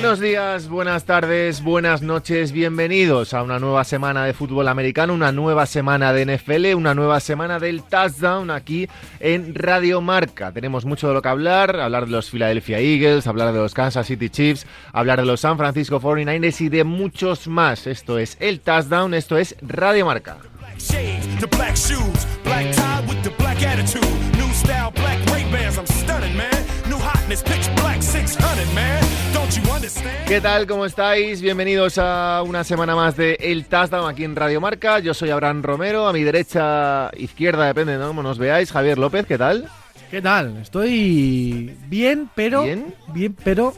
Buenos días, buenas tardes, buenas noches, bienvenidos a una nueva semana de fútbol americano, una nueva semana de NFL, una nueva semana del touchdown aquí en Radio Marca. Tenemos mucho de lo que hablar, hablar de los Philadelphia Eagles, hablar de los Kansas City Chiefs, hablar de los San Francisco 49ers y de muchos más. Esto es el touchdown, esto es Radio Marca. Style, black Ray. I'm stunning, man. New hotness, pitch black 600, man. Don't you understand? ¿Qué tal? ¿Cómo estáis? Bienvenidos a una semana más de El Touchdown aquí en Radio Marca. Yo soy Abraham Romero, a mi derecha, izquierda, depende de cómo nos veáis. Javier López, ¿qué tal? ¿Qué tal? Estoy bien, pero. ¿Bien? Bien, pero.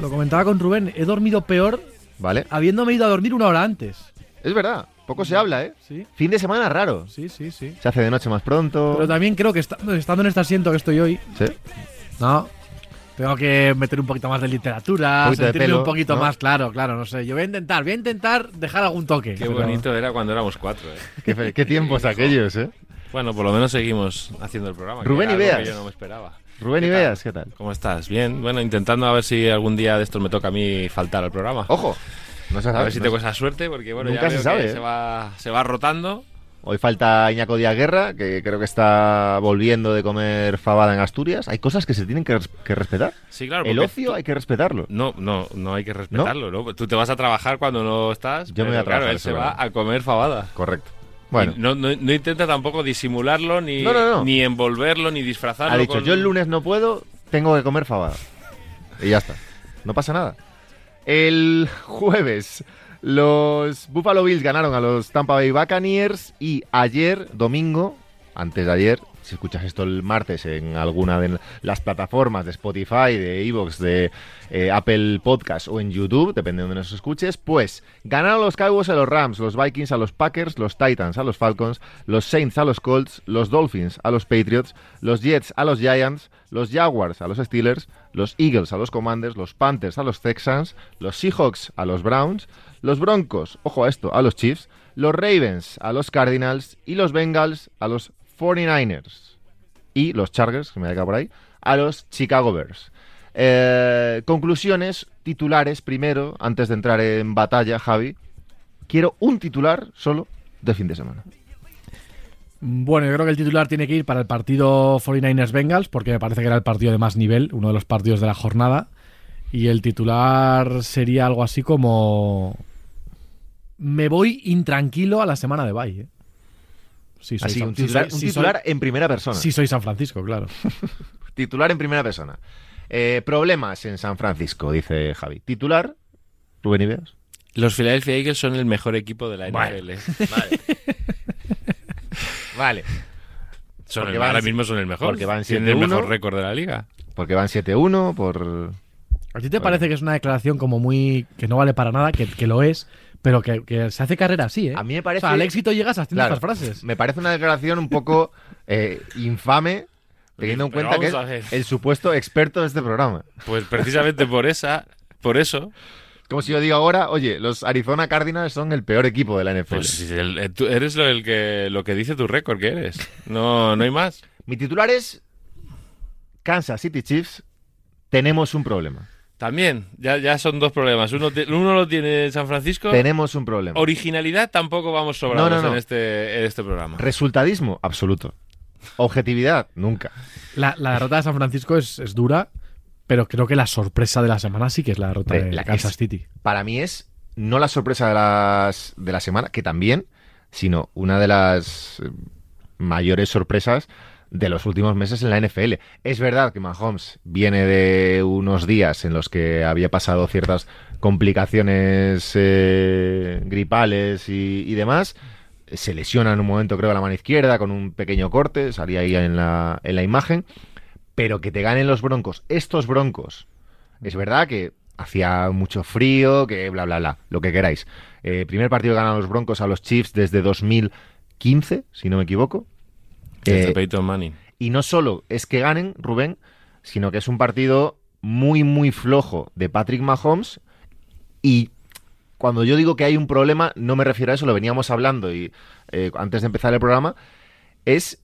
Lo comentaba con Rubén, he dormido peor Vale. habiéndome ido a dormir una hora antes. Es verdad, poco se habla, ¿eh? Sí, Fin de semana raro. sí, sí, sí. Se hace de noche más pronto. Pero también creo que estando, estando en este asiento que estoy hoy, Sí. no. Tengo que meter un poquito más de literatura, Un sentirme pelo, un poquito ¿no? más claro, claro, no sé. Yo voy a intentar, voy a intentar dejar algún toque. Qué pero- bonito era cuando éramos cuatro, ¿eh? Qué, fe- qué tiempos aquellos, ¿eh? Bueno, por lo menos seguimos haciendo el programa. Rubén Ibeas. que yo no me esperaba. Rubén ¿Qué Ibeas, tal? ¿qué tal? ¿Cómo estás? Bien. Bueno, intentando a ver si algún día de estos me toca a mí faltar al programa. Ojo, no se a sabe. ver si no tengo se- esa suerte, porque bueno, Nunca ya se veo sabe, que ¿eh? se, va, se va rotando. Hoy falta Iñaco Díaz Guerra, que creo que está volviendo de comer fabada en Asturias. Hay cosas que se tienen que, res- que respetar. Sí, claro. El ocio tú- hay que respetarlo. No, no, no hay que respetarlo, ¿no? Tú te vas a trabajar cuando no estás. Yo me voy a trabajar, Claro, él se va a comer fabada. Correcto. Bueno, no, no, no intenta tampoco disimularlo, ni, No, no, no. ni envolverlo, ni disfrazarlo. ha dicho, con- yo el lunes no puedo, tengo que comer fabada. Y ya está. No pasa nada. El jueves, los Buffalo Bills ganaron a los Tampa Bay Buccaneers y ayer, domingo, antes de ayer, si escuchas esto el martes en alguna de las plataformas de Spotify, de Evox, de eh, Apple Podcast o en YouTube, depende de donde nos escuches, pues ganaron los Cowboys a los Rams, los Vikings a los Packers, los Titans a los Falcons, los Saints a los Colts, los Dolphins a los Patriots, los Jets a los Giants, los Jaguars a los Steelers, los Eagles a los Commanders, los Panthers a los Texans, los Seahawks a los Browns, los Broncos, ojo a esto, a los Chiefs, los Ravens a los Cardinals y los Bengals a los 49ers y los Chargers, que me quedado por ahí, a los Chicago Bears. Eh, conclusiones, titulares primero, antes de entrar en batalla, Javi. Quiero un titular solo de fin de semana. Bueno, yo creo que el titular tiene que ir para el partido 49ers Bengals, porque me parece que era el partido de más nivel, uno de los partidos de la jornada. Y el titular sería algo así como. Me voy intranquilo a la semana de bye. ¿eh? Sí, soy Así, San- un sí, titular, soy- un sí, titular soy- en primera persona. sí soy San Francisco, claro. Titular en primera persona. Eh, problemas en San Francisco, dice Javi. Titular, Rubén Ibeas. Los Philadelphia Eagles son el mejor equipo de la. NFL. Vale. vale. Son Porque el- van- ahora mismo son el mejor. porque van Tienen el 7-1. mejor récord de la liga. Porque van 7-1, por... ¿A ti te parece que es una declaración como muy. que no vale para nada, que, que lo es, pero que, que se hace carrera así, ¿eh? A mí me parece- O sea, al éxito llegas haciendo Claro, estas frases. Me parece una declaración un poco eh, infame, teniendo en cuenta que es el supuesto experto de este programa. Pues precisamente por esa, por eso, Como si yo digo ahora, oye, los Arizona Cardinals son el peor equipo de la NFL. pues el- eh, tú eres lo, el que, lo que dice tu récord que eres. No, no hay más. Mi titular es Kansas City Chiefs, tenemos un problema. También, ya, ya son dos problemas. Uno, uno lo tiene San Francisco. Tenemos un problema. Originalidad tampoco vamos sobrados No, no, no. En, este, en este programa. Resultadismo, absoluto. Objetividad, nunca. La, la derrota de San Francisco es, es dura, pero creo que la sorpresa de la semana sí que es la derrota de la- Kansas es- City. Para mí es no la sorpresa de, las, de la semana, que también, sino una de las eh, mayores sorpresas de los últimos meses en la NFL. Es verdad que Mahomes viene de unos días en los que había pasado ciertas complicaciones eh, gripales y, y demás. Se lesiona en un momento, creo, la mano izquierda con un pequeño corte, salía ahí en la, en la imagen. Pero que te ganen los broncos, estos broncos, es verdad que hacía mucho frío, que bla, bla, bla, lo que queráis. Eh, primer partido que ganan los broncos a los Chiefs desde 2015, si no me equivoco. Desde Eh, Peyton Manning. y no solo es que ganen, Rubén, sino que es un partido muy, muy flojo de Patrick Mahomes. Y cuando yo digo que hay un problema, no me refiero a eso, lo veníamos hablando y eh, antes de empezar el programa, es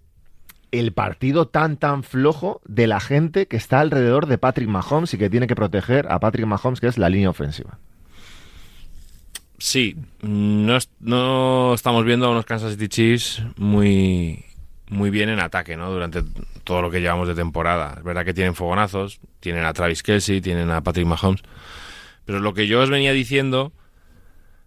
el partido tan tan flojo de la gente que está alrededor de Patrick Mahomes y que tiene que proteger a Patrick Mahomes, que es la línea ofensiva. Sí, no, es- no estamos viendo a unos Kansas City Chiefs muy, muy bien en ataque, ¿no? Durante todo lo que llevamos de temporada. Es verdad que tienen fogonazos, tienen a Travis Kelsey, tienen a Patrick Mahomes. Pero lo que yo os venía diciendo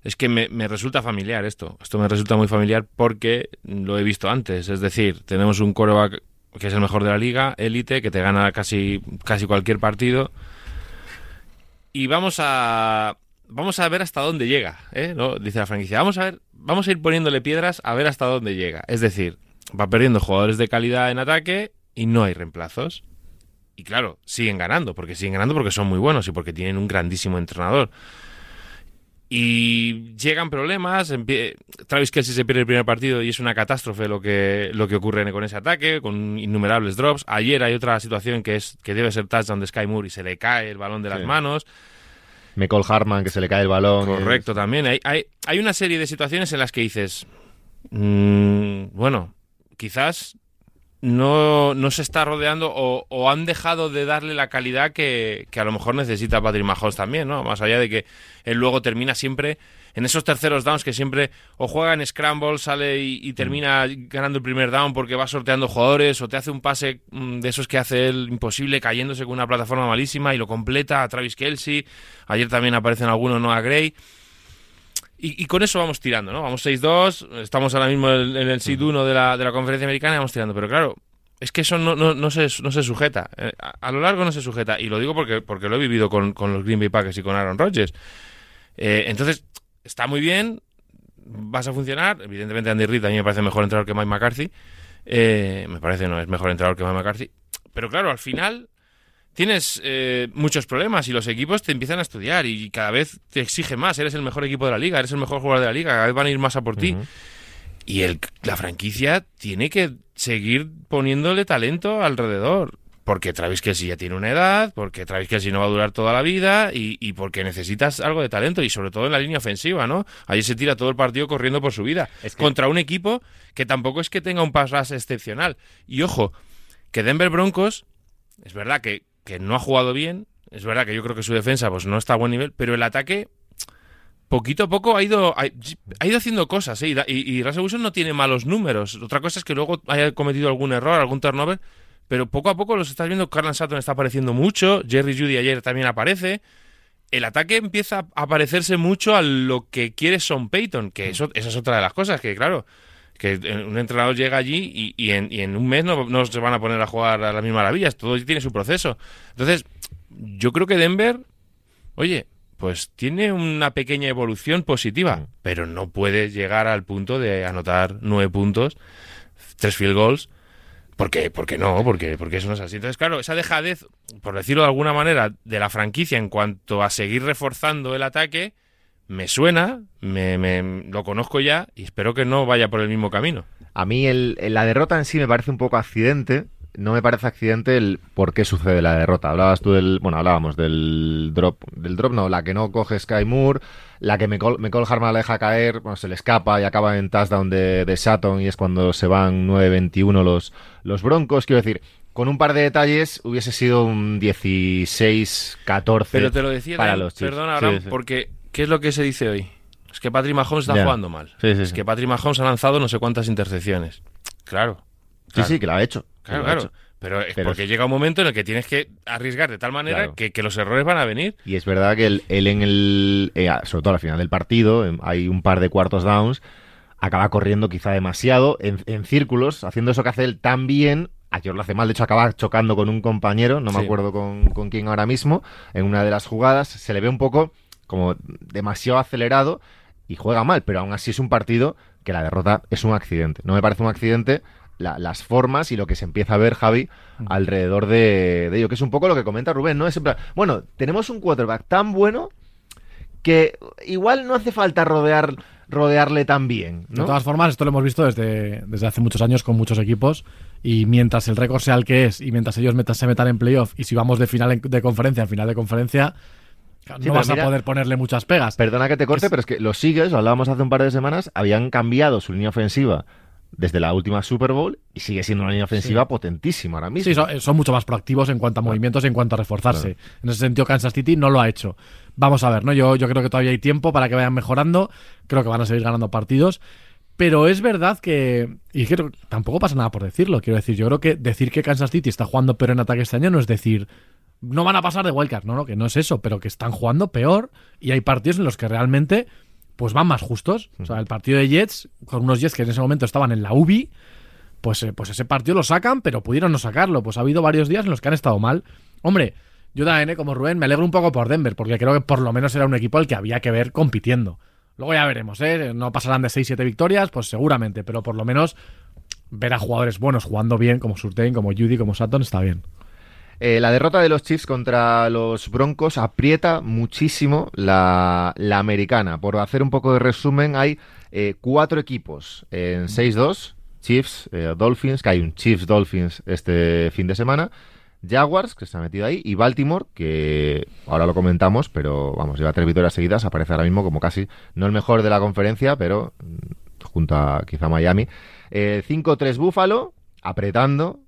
es que me, me resulta familiar esto. Esto me resulta muy familiar porque lo he visto antes. Es decir, tenemos un quarterback que es el mejor de la liga, élite, que te gana casi, casi cualquier partido. Y vamos a vamos a ver hasta dónde llega, ¿eh? ¿No? Dice la franquicia. Vamos a ver, vamos a ir poniéndole piedras a ver hasta dónde llega. Es decir, va perdiendo jugadores de calidad en ataque y no hay reemplazos. Y claro, siguen ganando, porque siguen ganando porque son muy buenos y porque tienen un grandísimo entrenador. Y llegan problemas, Travis Kelsey se pierde el primer partido y es una catástrofe lo que, lo que ocurre con ese ataque, con innumerables drops. Ayer hay otra situación que es que debe ser touchdown de Sky Moore y se le cae el balón de las manos. McCall Harman, que se le cae el balón. Correcto, también. Hay, hay, hay una serie de situaciones en las que dices, mm, bueno, quizás no, no se está rodeando o, han dejado de darle la calidad que, que a lo mejor necesita Patrick Mahomes también, ¿no? Más allá de que él luego termina siempre en esos terceros downs que siempre o juega en scramble, sale y, termina ganando el primer down porque va sorteando jugadores o te hace un pase mm, de esos que hace él imposible cayéndose con una plataforma malísima y lo completa a Travis Kelsey. Ayer también aparecen algunos, no a Gray. Y, y con eso vamos tirando, ¿no? Vamos 6-2, estamos ahora mismo en, en el seed 1 de la, de la conferencia americana y vamos tirando. Pero claro, es que eso no, no, no se, no se sujeta. Eh, A, a lo largo no se sujeta. Y lo digo porque, porque lo he vivido con, con los Green Bay Packers y con Aaron Rodgers. Eh, entonces, está muy bien, vas a funcionar. Evidentemente, Andy Reid a mí me parece mejor entrenador que Mike McCarthy. Eh, me parece, no, es mejor entrenador que Mike McCarthy. Pero claro, al final tienes eh, muchos problemas y los equipos te empiezan a estudiar y cada vez te exigen más. Eres el mejor equipo de la liga, eres el mejor jugador de la liga, cada vez van a ir más a por ti. Y el, la franquicia tiene que seguir poniéndole talento alrededor. Porque Travis Kelsey ya tiene una edad, porque Travis Kelsey no va a durar toda la vida y, y porque necesitas algo de talento y sobre todo en la línea ofensiva, ¿no? Ahí se tira todo el partido corriendo por su vida. Es que- Contra un equipo que tampoco es que tenga un pass rush excepcional. Y ojo, que Denver Broncos, es verdad que, que no ha jugado bien, es verdad que yo creo que su defensa pues no está a buen nivel, pero el ataque poquito a poco ha ido, ha, ido haciendo cosas, ¿eh? y, y Russell Wilson no tiene malos números. Otra cosa es que luego haya cometido algún error, algún turnover, pero poco a poco los estás viendo. Carlan Sutton está apareciendo mucho, Jerry Judy ayer también aparece. El ataque empieza a parecerse mucho a lo que quiere Son Payton, que eso, esa es otra de las cosas, que claro, que un entrenador llega allí y, y en, y en un mes no, no se van a poner a jugar a las mismas maravillas, todo tiene su proceso. Entonces, yo creo que Denver, oye, pues tiene una pequeña evolución positiva, pero no puede llegar al punto de anotar nueve puntos, tres field goals. ¿Por qué? Porque no, porque, porque eso no es así. Entonces, claro, esa dejadez, por decirlo de alguna manera, de la franquicia en cuanto a seguir reforzando el ataque, me suena, me, me- lo conozco ya y espero que no vaya por el mismo camino. A mí el, la derrota en sí me parece un poco accidente. No me parece accidente el por qué sucede la derrota. Hablabas tú del. Bueno, hablábamos del drop. Del drop, no, la que no coge Sky Moore. La que McCall, McCall Harman la deja caer. Bueno, se le escapa y acaba en touchdown de, de Sutton. Y es cuando se van 9-21 los, los Broncos. Quiero decir, con un par de detalles hubiese sido un 16-14. Pero te lo decía para los perdona, Sí, Abraham, sí. porque ¿qué es lo que se dice hoy? Es que Patrick Mahomes está jugando mal. Sí, sí, es sí. que Patrick Mahomes ha lanzado no sé cuántas intercepciones. Claro. Sí, claro. sí, que lo ha hecho. Claro, claro. hecho. Pero es Pero porque es- llega un momento en el que tienes que arriesgar de tal manera Claro. que, que los errores van a venir. Y es verdad que él, él en el, eh, sobre todo al final del partido, en- hay un par de cuartos downs, acaba corriendo quizá demasiado en, en círculos, haciendo eso que hace él tan bien. Ayer lo hace mal, de hecho acaba chocando con un compañero, no me Sí. acuerdo con, con quién ahora mismo, en una de las jugadas. Se le ve un poco como demasiado acelerado y juega mal, pero aún así es un partido que la derrota es un accidente. No me parece un accidente la- las formas y lo que se empieza a ver, Javi, alrededor de, de ello, que es un poco lo que comenta Rubén, ¿no? Es en plan, bueno, tenemos un quarterback tan bueno que igual no hace falta rodear, rodearle tan bien, De todas formas, esto lo hemos visto desde, desde hace muchos años con muchos equipos. Y mientras el récord sea el que es, y mientras ellos metan- se metan en playoff, y si vamos de final de conferencia a final de conferencia, no pero vas mira- a poder ponerle muchas pegas. Perdona que te corte, Es- pero es que los Sigues, lo hablábamos hace un par de semanas, habían cambiado su línea ofensiva desde la última Super Bowl y sigue siendo una línea ofensiva Sí. potentísima ahora mismo. Sí, son, son mucho más proactivos en cuanto a movimientos, en cuanto a reforzarse. En ese sentido, Kansas City no lo ha hecho. Vamos a ver, ¿no? Yo, yo creo que todavía hay tiempo para que vayan mejorando. Creo que van a seguir ganando partidos. Pero es verdad que. Y creo tampoco pasa nada por decirlo. Quiero decir, yo creo que decir que Kansas City está jugando peor en ataque este año no es decir. No van a pasar de wildcard, no, no, que no es eso, pero que están jugando peor y hay partidos en los que realmente pues van más justos. O sea, el partido de Jets, con unos Jets que en ese momento estaban en la UBI, pues, eh, pues ese partido lo sacan, pero pudieron no sacarlo. Pues ha habido varios días en los que han estado mal. Hombre, yo también, eh, como Rubén, me alegro un poco por Denver, porque creo que por lo menos era un equipo al que había que ver compitiendo. Luego ya veremos, ¿eh? No pasarán de 6-7 victorias, pues seguramente, pero por lo menos ver a jugadores buenos jugando bien, como Surtain, como Judy, como Sutton, está bien. Eh, la derrota de los Chiefs contra los Broncos aprieta muchísimo la, la americana. Por hacer un poco de resumen, hay eh, cuatro equipos en 6-2. Chiefs, eh, Dolphins, que hay un Chiefs Dolphins este fin de semana. Jaguars, que se ha metido ahí, y Baltimore, que ahora lo comentamos, pero vamos, lleva tres victorias seguidas, aparece ahora mismo como casi, no el mejor de la conferencia, pero mm, junto a quizá Miami. Eh, 5-3 Buffalo, apretando,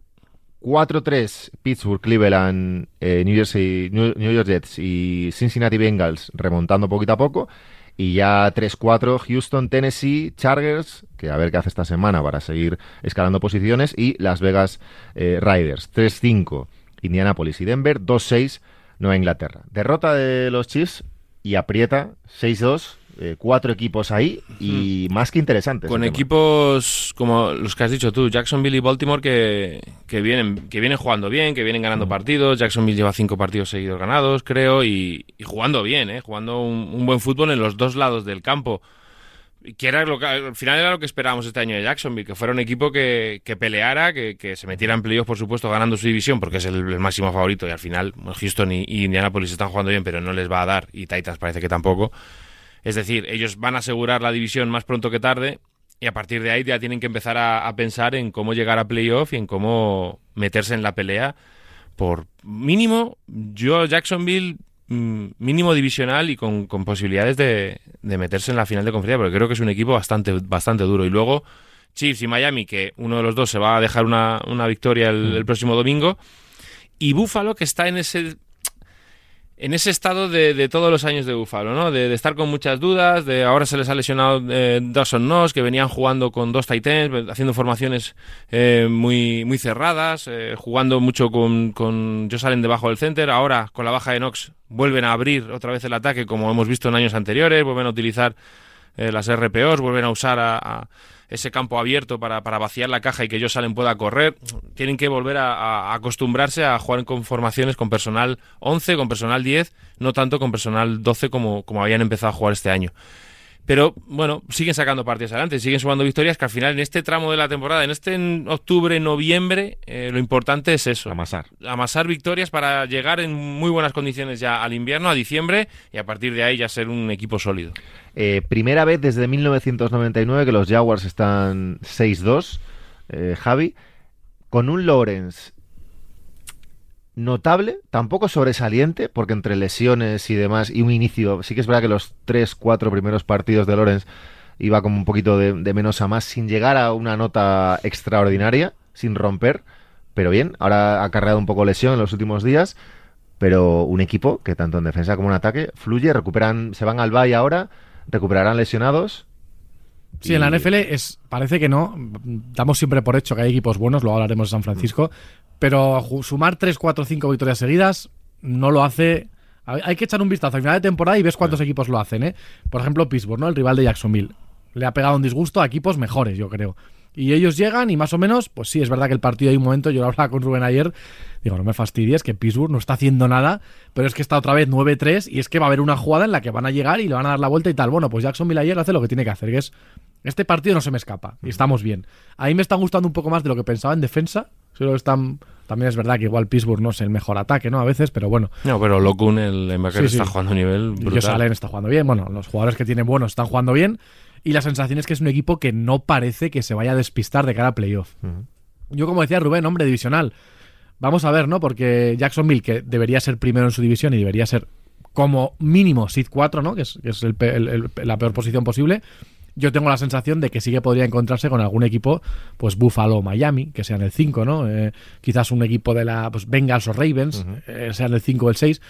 4-3 Pittsburgh, Cleveland, eh, New, Jersey, New, New York Jets y Cincinnati Bengals remontando poquito a poco. Y ya 3-4 Houston, Tennessee, Chargers, que a ver qué hace esta semana para seguir escalando posiciones. Y Las Vegas eh, Riders, 3-5 Indianapolis y Denver, 2-6 Nueva Inglaterra. Derrota de los Chiefs y aprieta 6-2. Eh, cuatro equipos ahí y más que interesantes. Con equipos como los que has dicho tú, Jacksonville y Baltimore, que, que vienen, que vienen jugando bien, que vienen ganando partidos. Jacksonville lleva cinco partidos seguidos ganados, creo, y, y jugando bien, ¿eh? jugando un, un buen fútbol en los dos lados del campo. Que era lo que, al final era lo que esperábamos este año de Jacksonville, que fuera un equipo que, que peleara, que, que se metiera en playoffs, por supuesto, ganando su división, porque es el, el máximo favorito. Y al final, Houston y, y Indianapolis están jugando bien, pero no les va a dar, y Titans parece que tampoco. Es decir, ellos van a asegurar la división más pronto que tarde y a partir de ahí ya tienen que empezar a, a pensar en cómo llegar a playoff y en cómo meterse en la pelea por mínimo, yo Jacksonville mm, mínimo divisional y con, con posibilidades de, de meterse en la final de conferencia, porque creo que es un equipo bastante, bastante duro. Y luego Chiefs y Miami, que uno de los dos se va a dejar una, una victoria el, el próximo domingo. Y Buffalo, que está en ese en ese estado de, de todos los años de Búfalo, ¿no? De, estar con muchas dudas, de ahora se les ha lesionado eh, Dawson Knox, que venían jugando con dos Titans, haciendo formaciones eh, muy, muy cerradas, eh, jugando mucho con, con Josh Allen debajo del center, ahora con la baja de Knox vuelven a abrir otra vez el ataque como hemos visto en años anteriores, vuelven a utilizar eh, las RPOs, vuelven a usar a ese campo abierto para, para, vaciar la caja y que Josh Allen pueda correr. Tienen que volver a, a, acostumbrarse a jugar con formaciones con personal 11, con personal 10, no tanto con personal 12 como, como habían empezado a jugar este año. Pero bueno, siguen sacando partidos adelante, siguen sumando victorias que al final en este tramo de la temporada, en este en octubre, noviembre, eh, lo importante es eso. Amasar. Amasar victorias para llegar en muy buenas condiciones ya al invierno, a diciembre, y a partir de ahí ya ser un equipo sólido. Eh, primera vez desde 1999 que los Jaguars están 6-2, eh, Javi, con un Lawrence notable, tampoco sobresaliente, porque entre lesiones y demás, y un inicio, sí que es verdad que los 3-4 primeros partidos de Lawrence iba como un poquito de, de, menos a más, sin llegar a una nota extraordinaria, sin romper, pero bien, ahora ha cargado un poco lesión en los últimos días, pero un equipo que tanto en defensa como en ataque fluye, recuperan, se van al Bay ahora, recuperarán lesionados. Sí, y... en la NFL es, parece que no. Damos siempre por hecho que hay equipos buenos, luego hablaremos de San Francisco. Pero sumar 3, 4, 5 victorias seguidas no lo hace. Hay que echar un vistazo al final de temporada y ves cuántos equipos lo hacen, ¿eh? Por ejemplo, Pittsburgh, ¿no? El rival de Jacksonville. Le ha pegado un disgusto a equipos mejores, yo creo. Y ellos llegan y más o menos, pues sí, es verdad que el partido hay un momento, yo lo hablaba con Rubén ayer, digo, no me fastidies, que Pittsburgh no está haciendo nada, pero es que está otra vez 9-3 y es que va a haber una jugada en la que van a llegar y le van a dar la vuelta y tal. Bueno, pues Jacksonville ayer hace lo que tiene que hacer, que es, este partido no se me escapa y estamos bien. A mí me está gustando un poco más de lo que pensaba en defensa, solo están... También es verdad que igual Pittsburgh no es el mejor ataque, ¿no? A veces, pero bueno. No, pero Lokun, el linebacker, sí, sí. está jugando a nivel brutal. Josh Allen está jugando bien. Bueno, los jugadores que tienen buenos están jugando bien. Y la sensación es que es un equipo que no parece que se vaya a despistar de cara a playoff. Uh -huh. Yo, como decía Rubén, hombre divisional. Vamos a ver, ¿no? Porque Jacksonville, que debería ser primero en su división y debería ser como mínimo Seed 4, ¿no? Que es, que es el, el, el, la peor posición posible. yo tengo la sensación de que sí que podría encontrarse con algún equipo, pues Buffalo o Miami, que sean el 5, ¿no? Eh, quizás un equipo de la pues, Bengals o Ravens, eh, sean el 5 o el 6.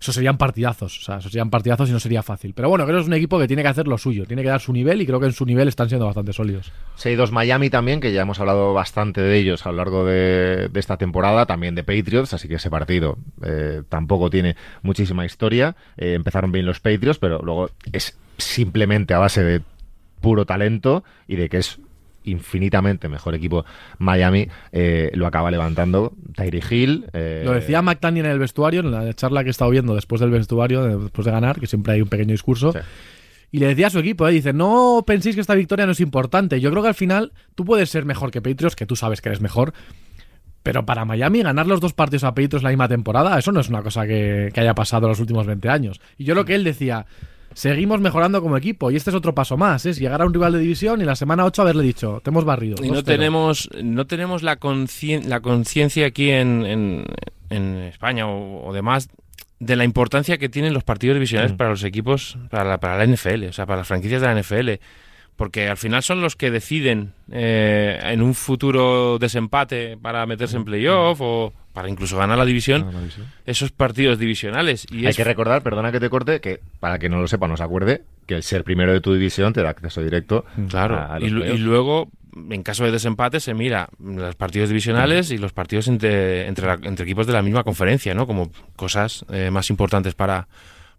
Eso serían partidazos, o sea, eso serían partidazos y no sería fácil. Pero bueno, creo que es un equipo que tiene que hacer lo suyo, tiene que dar su nivel y creo que en su nivel están siendo bastante sólidos. 6-2 Miami también, que ya hemos hablado bastante de ellos a lo largo de, esta temporada, también de Patriots, así que ese partido eh, tampoco tiene muchísima historia. Eh, empezaron bien los Patriots, pero luego es simplemente a base de puro talento y de que es infinitamente mejor equipo Miami, eh, lo acaba levantando Tyree Hill. eh, Lo decía McTaniel en el vestuario, en la charla que he estado viendo después del vestuario, de- después de ganar, que siempre hay un pequeño discurso. Sí. Y le decía a su equipo, eh, dice, no penséis que esta victoria no es importante. Yo creo que al final tú puedes ser mejor que Patriots, que tú sabes que eres mejor. Pero para Miami ganar los dos partidos a Patriots la misma temporada, eso no es una cosa que, que haya pasado en los últimos 20 años. Y yo lo que él decía, seguimos mejorando como equipo. Y este es otro paso más, es llegar a un rival de división y en la semana 8 haberle dicho, te hemos barrido. Y no 2-0". tenemos, no tenemos la concien- la conciencia aquí en, en- en España o, o demás de la importancia que tienen los partidos divisionales Mm. para los equipos, para la, para la NFL, o sea, para las franquicias de la NFL. Porque al final son los que deciden eh, en un futuro desempate para meterse en playoff o para incluso ganar la división, esos partidos divisionales. Y Hay es que recordar, perdona que te corte, que para que no lo sepa, no se acuerde, que el ser primero de tu división te da acceso directo Claro, a, a y, luego, en caso de desempate, se mira los partidos divisionales y los partidos entre, entre, la- entre equipos de la misma conferencia, ¿no? Como cosas eh, más importantes para,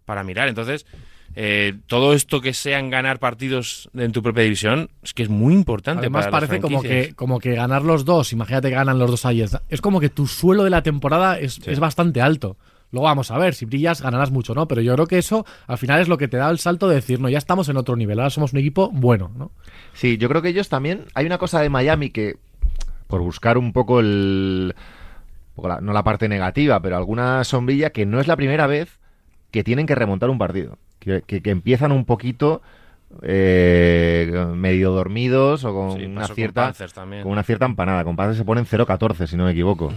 para mirar. Entonces, eh, todo esto que sean ganar partidos en tu propia división es que es muy importante. Además para las parece como que, como que ganar los dos, imagínate que ganan los dos ayer, es como que tu suelo de la temporada es, es bastante alto. Luego vamos a ver, si brillas ganarás mucho, ¿no? Pero yo creo que eso al final es lo que te da el salto de decir, no, ya estamos en otro nivel, ahora somos un equipo bueno, ¿no? Sí, yo creo que ellos también. Hay una cosa de Miami que, por buscar un poco el. no la parte negativa, pero alguna sombrilla, que no es la primera vez que tienen que remontar un partido. Que, que- que empiezan un poquito eh, medio dormidos o con Sí, una con cierta. También. Con una cierta empanada. Con Panthers se ponen 0-14, si no me equivoco.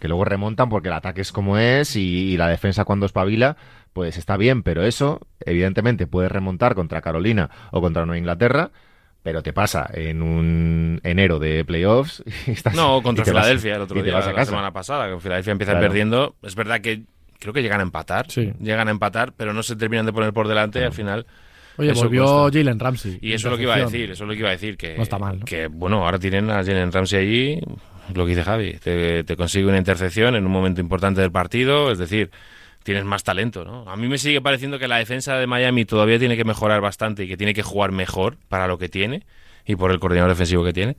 Que luego remontan porque el ataque es como es y, y la defensa cuando espabila, pues está bien, pero eso, evidentemente, puedes remontar contra Carolina o contra Nueva Inglaterra, pero te pasa en un enero de playoffs y estás. No, contra y te vas- Filadelfia el otro día, la casa. semana pasada, que Filadelfia empieza Claro. perdiendo. Es verdad que creo que llegan a empatar. Sí. Llegan a empatar, pero no se terminan de poner por delante y al final. Oye, volvió. Jalen Ramsey. Y eso es lo que iba a decir, eso es lo que iba a decir, que, No está mal, ¿no? que bueno, ahora tienen a Jalen Ramsey allí, lo que dice Javi, te, te consigue una intercepción en un momento importante del partido, es decir, tienes más talento, ¿no? A mí me sigue pareciendo que la defensa de Miami todavía tiene que mejorar bastante y que tiene que jugar mejor para lo que tiene y por el coordinador defensivo que tiene.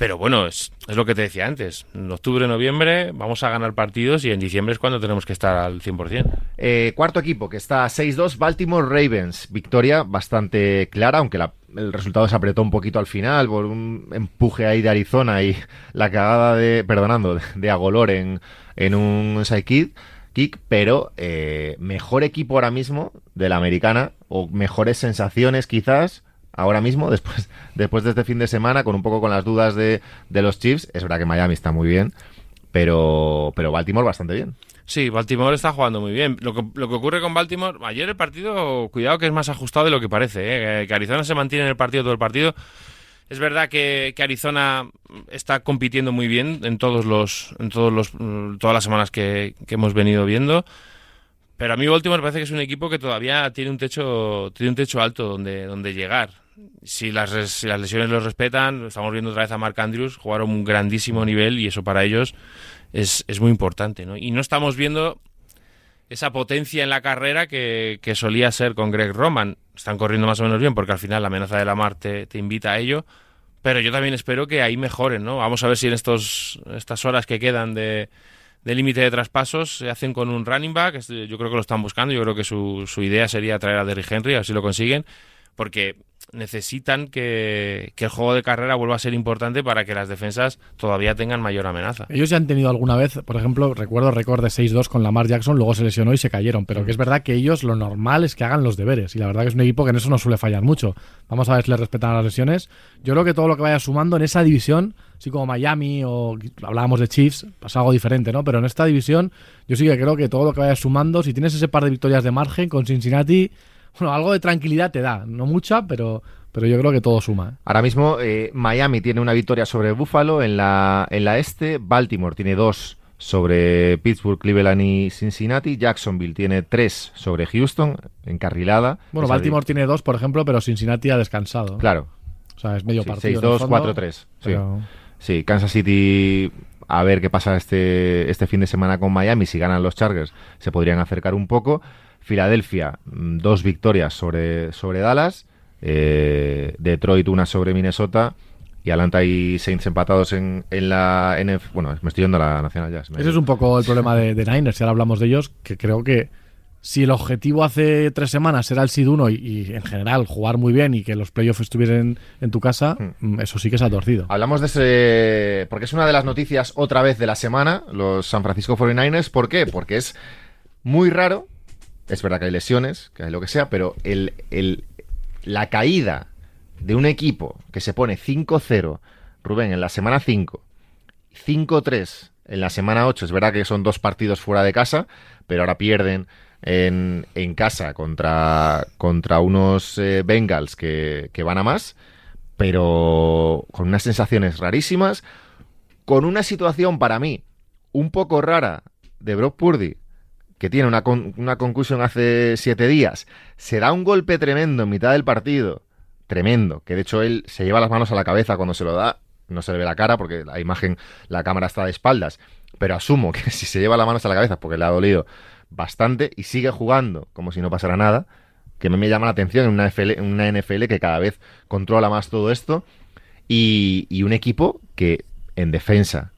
Pero bueno, es, lo que te decía antes. En octubre, noviembre vamos a ganar partidos y en diciembre es cuando tenemos que estar al 100%. Eh, cuarto equipo, que está 6-2, Baltimore Ravens. Victoria bastante clara, aunque la- el resultado se apretó un poquito al final por un empuje ahí de Arizona y la cagada de, perdonando, de Agolor en, en un sidekick, kick, pero eh, mejor equipo ahora mismo de la americana, o mejores sensaciones quizás, ahora mismo, después, después de este fin de semana, con un poco con las dudas de, de los Chiefs. Es verdad que Miami está muy bien, pero, pero Baltimore bastante bien. Sí, Baltimore está jugando muy bien. Lo que, lo que ocurre con Baltimore, ayer el partido, cuidado que es más ajustado de lo que parece, ¿eh? que Arizona se mantiene en el partido todo el partido. Es verdad que, que Arizona está compitiendo muy bien en todos los, en todos los, mm, todas las semanas que, que hemos venido viendo. Pero a mí Baltimore parece que es un equipo que todavía tiene un techo, tiene un techo alto donde, donde llegar. Si las, si lesiones los respetan, estamos viendo otra vez a Mark Andrews jugar un grandísimo nivel y eso para ellos es, es muy importante. ¿no? Y no estamos viendo esa potencia en la carrera que, que solía ser con Greg Roman. Están corriendo más o menos bien porque al final la amenaza de la mar te, invita a ello. Pero yo también espero que ahí mejoren, ¿no? Vamos a ver si en estos, estas horas que quedan de, de límite de traspasos se hacen con un running back. Yo creo que lo están buscando. Yo creo que su, su idea sería traer a Derrick Henry, a ver si lo consiguen. Porque necesitan que, el juego de carrera vuelva a ser importante para que las defensas todavía tengan mayor amenaza. Ellos ya han tenido alguna vez, por ejemplo, recuerdo récord de 6-2 con Lamar Jackson, luego se lesionó y se cayeron, pero que es verdad que ellos lo normal es que hagan los deberes y la verdad que es un equipo que en eso no suele fallar mucho. Vamos a ver si les respetan las lesiones. Yo creo que todo lo que vaya sumando en esa división, así como Miami o hablábamos de Chiefs, pasa algo diferente, ¿no? Pero en esta división yo sí que creo que todo lo que vaya sumando, si tienes ese par de victorias de margen con Cincinnati, Bueno, algo de tranquilidad te da, no mucha, pero, pero yo creo que todo suma. ¿eh? Ahora mismo eh, Miami tiene una victoria sobre Buffalo en la, en la este, Baltimore tiene dos sobre Pittsburgh, Cleveland y Cincinnati, Jacksonville tiene tres sobre Houston, encarrilada. Bueno, Baltimore tiene dos, por ejemplo, pero Cincinnati ha descansado. ¿no? Claro, O sea, es medio sí, partido. en el 6-2, fondo, 4-3. Sí. Sí, Kansas City, a ver qué pasa este, este fin de semana con Miami. Si ganan los Chargers, se podrían acercar un poco. Filadelfia, mm, dos victorias sobre, sobre Dallas. Eh, Detroit, una sobre Minnesota. Y Atlanta y Saints empatados en, en la NF. Bueno, me estoy yendo a la Nacional ya. me- Ese es un poco el problema de, de Niners, si ahora hablamos de ellos, que creo que si el objetivo hace tres semanas era el SID 1 y, y, en general jugar muy bien y que los playoffs estuvieran en tu casa, mm, eso sí que se ha torcido. Hablamos de ese. Porque es una de las noticias otra vez de la semana, los San Francisco 49ers. ¿Por qué? Porque es muy raro. Es verdad que hay lesiones, que hay lo que sea, pero el, el- la caída de un equipo que se pone 5-0, Rubén, en la semana 5, 5-3 en la semana 8, es verdad que son dos partidos fuera de casa, pero ahora pierden en, en casa contra, contra unos eh, Bengals que, que van a más, pero con unas sensaciones rarísimas, con una situación para mí un poco rara de Brock Purdy, que tiene una, con- una conclusión hace siete días, se da un golpe tremendo en mitad del partido, tremendo, que de hecho él se lleva las manos a la cabeza cuando se lo da, no se le ve la cara porque la imagen, la cámara está de espaldas, pero asumo que si se lleva las manos a la cabeza porque le ha dolido bastante y sigue jugando como si no pasara nada, que me llama la atención en una, FL en una NFL que cada vez controla más todo esto y, y un equipo que en defensa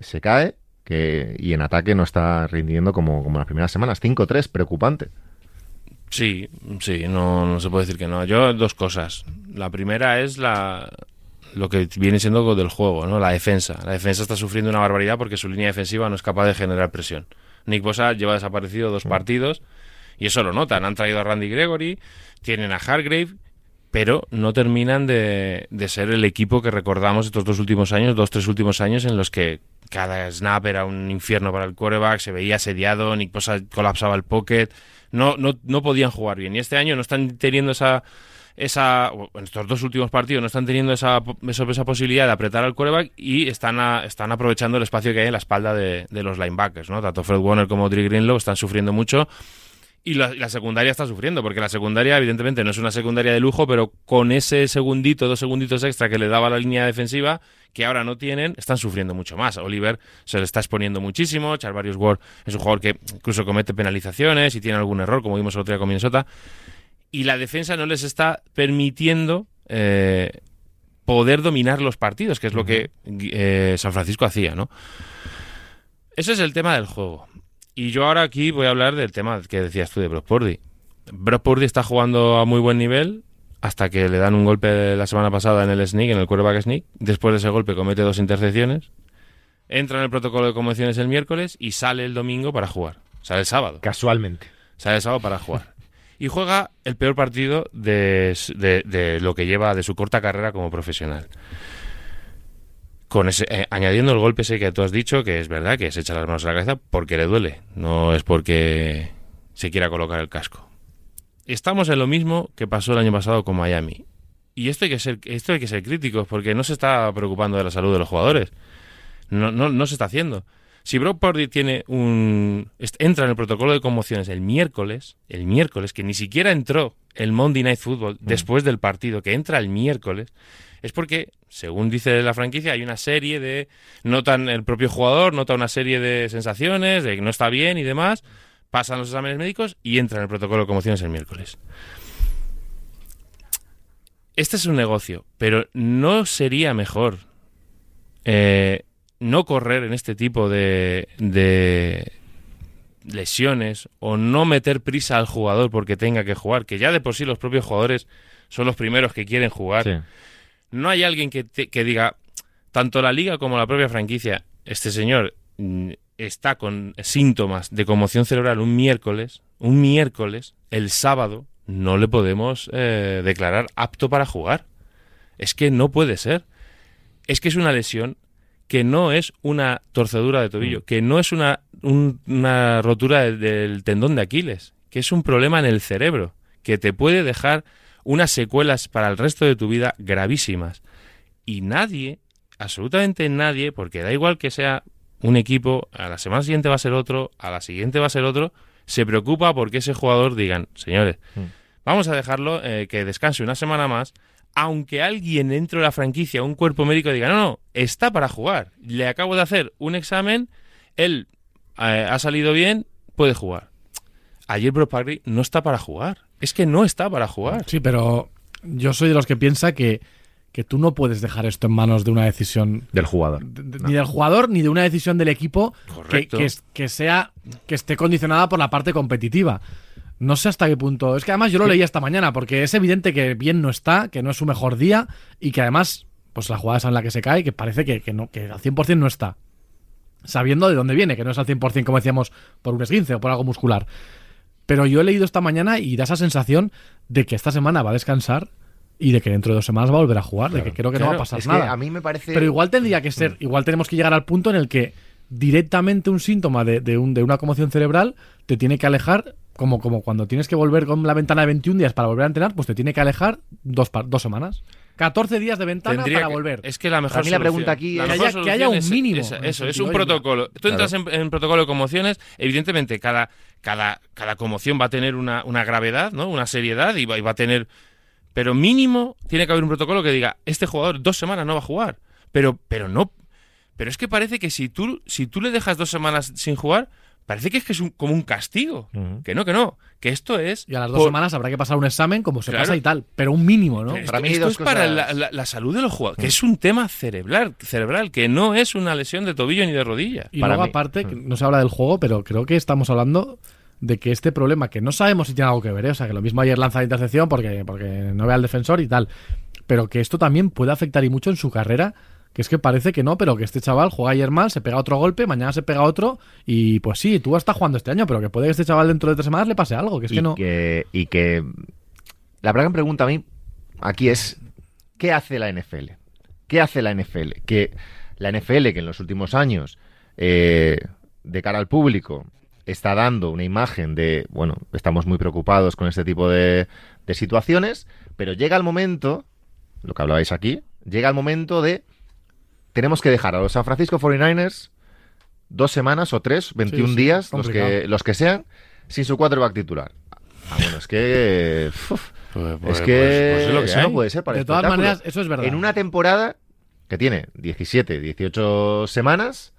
se cae que, y en ataque no está rindiendo como, como las primeras semanas. 5-3, preocupante. Sí, sí, no, no se puede decir que no. Yo dos cosas. La primera es la lo que viene siendo del juego, ¿no? La defensa. La defensa está sufriendo una barbaridad porque su línea defensiva no es capaz de generar presión. Nick Bosa lleva desaparecido dos partidos y eso lo notan. Han traído a Randy Gregory, tienen a Hargrave, pero no terminan de, de ser el equipo que recordamos estos dos últimos años, dos, tres últimos años en los que cada snap era un infierno para el quarterback, se veía asediado, Nick Bosa colapsaba el pocket, no, no, no podían jugar bien. Y este año no están teniendo esa, esa en estos dos últimos partidos no están teniendo esa, esa, posibilidad de apretar al quarterback y están, a- están aprovechando el espacio que hay en la espalda de, de los linebackers, ¿no? Tanto Fred Warner como Dre Greenlow están sufriendo mucho y la, la secundaria está sufriendo, porque la secundaria, evidentemente, no es una secundaria de lujo, pero con ese segundito, dos segunditos extra que le daba la línea defensiva, que ahora no tienen, están sufriendo mucho más. Oliver se le está exponiendo muchísimo, Charvarius Ward es un jugador que incluso comete penalizaciones y tiene algún error, como vimos el otro día con Minnesota, y la defensa no les está permitiendo eh, poder dominar los partidos, que es lo que eh, San Francisco hacía, ¿no? Ese es el tema del juego. Y yo ahora aquí voy a hablar del tema que decías tú de Brock Purdy. Brock Purdy está jugando a muy buen nivel hasta que le dan un golpe la semana pasada en el sneak, en el quarterback sneak. Después de ese golpe comete dos intercepciones. Entra en el protocolo de conmociones el miércoles y sale el domingo para jugar. Sale el sábado. Casualmente. Sale el sábado para jugar. Y juega el peor partido de, de- de lo que lleva de su corta carrera como profesional. Con ese, eh, añadiendo el golpe ese que tú has dicho, que es verdad que se echa las manos a la cabeza porque le duele, no es porque se quiera colocar el casco. Estamos en lo mismo que pasó el año pasado con Miami. Y esto hay que ser, esto hay que ser críticos porque no se está preocupando de la salud de los jugadores. No, no, no se está haciendo. Si Brock Purdy tiene un entra en el protocolo de conmociones el miércoles, el miércoles que ni siquiera entró el Monday Night Football después del partido, que entra el miércoles, es porque, según dice la franquicia, hay una serie de notan el propio jugador, nota una serie de sensaciones de que no está bien y demás, pasan los exámenes médicos y entra en el protocolo de conmociones el miércoles. Este es un negocio, pero no sería mejor eh, no correr en este tipo de, de lesiones o no meter prisa al jugador porque tenga que jugar, que ya de por sí los propios jugadores son los primeros que quieren jugar. Sí. No hay alguien que, te- que diga, tanto la liga como la propia franquicia, este señor mm, está con síntomas de conmoción cerebral un miércoles, un miércoles, el sábado no le podemos eh, declarar apto para jugar. Es que no puede ser. Es que es una lesión que no es una torcedura de tobillo, que no es una, un- una rotura del tendón de Aquiles, que es un problema en el cerebro, que te puede dejar unas secuelas para el resto de tu vida gravísimas. Y nadie, absolutamente nadie, porque da igual que sea un equipo, a la semana siguiente va a ser otro, a la siguiente va a ser otro, se preocupa porque ese jugador digan, señores, Mm. vamos a dejarlo eh, que descanse una semana más, aunque alguien dentro de la franquicia, un cuerpo médico diga, no, no, está para jugar, le acabo de hacer un examen, él eh, ha salido bien, puede jugar. Ayer Brock Purdy no está para jugar. Es que no está para jugar. Sí, pero yo soy de los que piensa que, que tú no puedes dejar esto en manos de una decisión Del jugador. de- de- ni del jugador ni de una decisión del equipo que, Correcto. que, es- que sea que esté condicionada por la parte competitiva. No sé hasta qué punto. Es que además yo lo leí esta mañana porque es evidente que bien no está, que no es su mejor día y que además pues la jugada es en la que se cae que parece que, que no que al 100% no está. Sabiendo de dónde viene, que no es al 100% como decíamos por un esguince o por algo muscular. Pero yo he leído esta mañana y da esa sensación de que esta semana va a descansar y de que dentro de dos semanas va a volver a jugar, de que creo que no va a pasar Es que nada. a mí me parece. Pero igual tendría que ser, igual tenemos que llegar al punto en el que directamente un síntoma de, de un- de una conmoción cerebral te tiene que alejar, como, como cuando tienes que volver con la ventana de 21 días para volver a entrenar, pues te tiene que alejar dos, dos semanas. 14 días de ventana Tendría para que- volver. Es que la mejor Para mí la pregunta aquí la es- mejor Que haya- que haya solución un mínimo, es- eso, es un protocolo. Tú Claro. entras en, en protocolo de conmociones, evidentemente cada, cada, cada conmoción va a tener una, una gravedad, ¿no? Una seriedad y va, y va a tener... Pero mínimo tiene que haber un protocolo que diga, este jugador dos semanas no va a jugar. Pero, pero no... Pero es que parece que si tú, si tú le dejas dos semanas sin jugar, parece que es que es un- como un castigo. Que no, que no. Que esto es... Y a las dos por- semanas habrá que pasar un examen como se Claro. pasa y tal, pero un mínimo, ¿no? Pero Para esto, mí esto dos es para la, la- la salud de los jugadores, que es un tema cerebral, cerebral, que no es una lesión de tobillo ni de rodilla. Y Para luego, mí. aparte, que no se habla del juego, pero creo que estamos hablando de que este problema, que no sabemos si tiene algo que ver, ¿eh? o sea, que lo mismo ayer lanza la intercepción porque, porque no ve al defensor y tal, pero que esto también puede afectar y mucho en su carrera, que es que parece que no, pero que este chaval juega ayer mal, se pega otro golpe, mañana se pega otro, y pues sí, tú estás jugando este año, pero que puede que este chaval dentro de tres semanas le pase algo, que es y, que no... que, y que la gran pregunta a mí aquí es ¿qué hace la NFL? ¿Qué hace la NFL? Que la NFL que en los últimos años eh, de cara al público está dando una imagen de, bueno, estamos muy preocupados con este tipo de, de situaciones, pero llega el momento, lo que hablabais aquí, llega el momento de tenemos que dejar a los San Francisco 49ers dos semanas o tres, 21 sí, días, los que, los que sean, sin su quarterback titular. Ah, bueno, es que... uf, Pues, es pues- que, pues- pues es lo que eso hay. no puede ser para de todas maneras, eso es verdad. En una temporada que tiene 17, 18 semanas,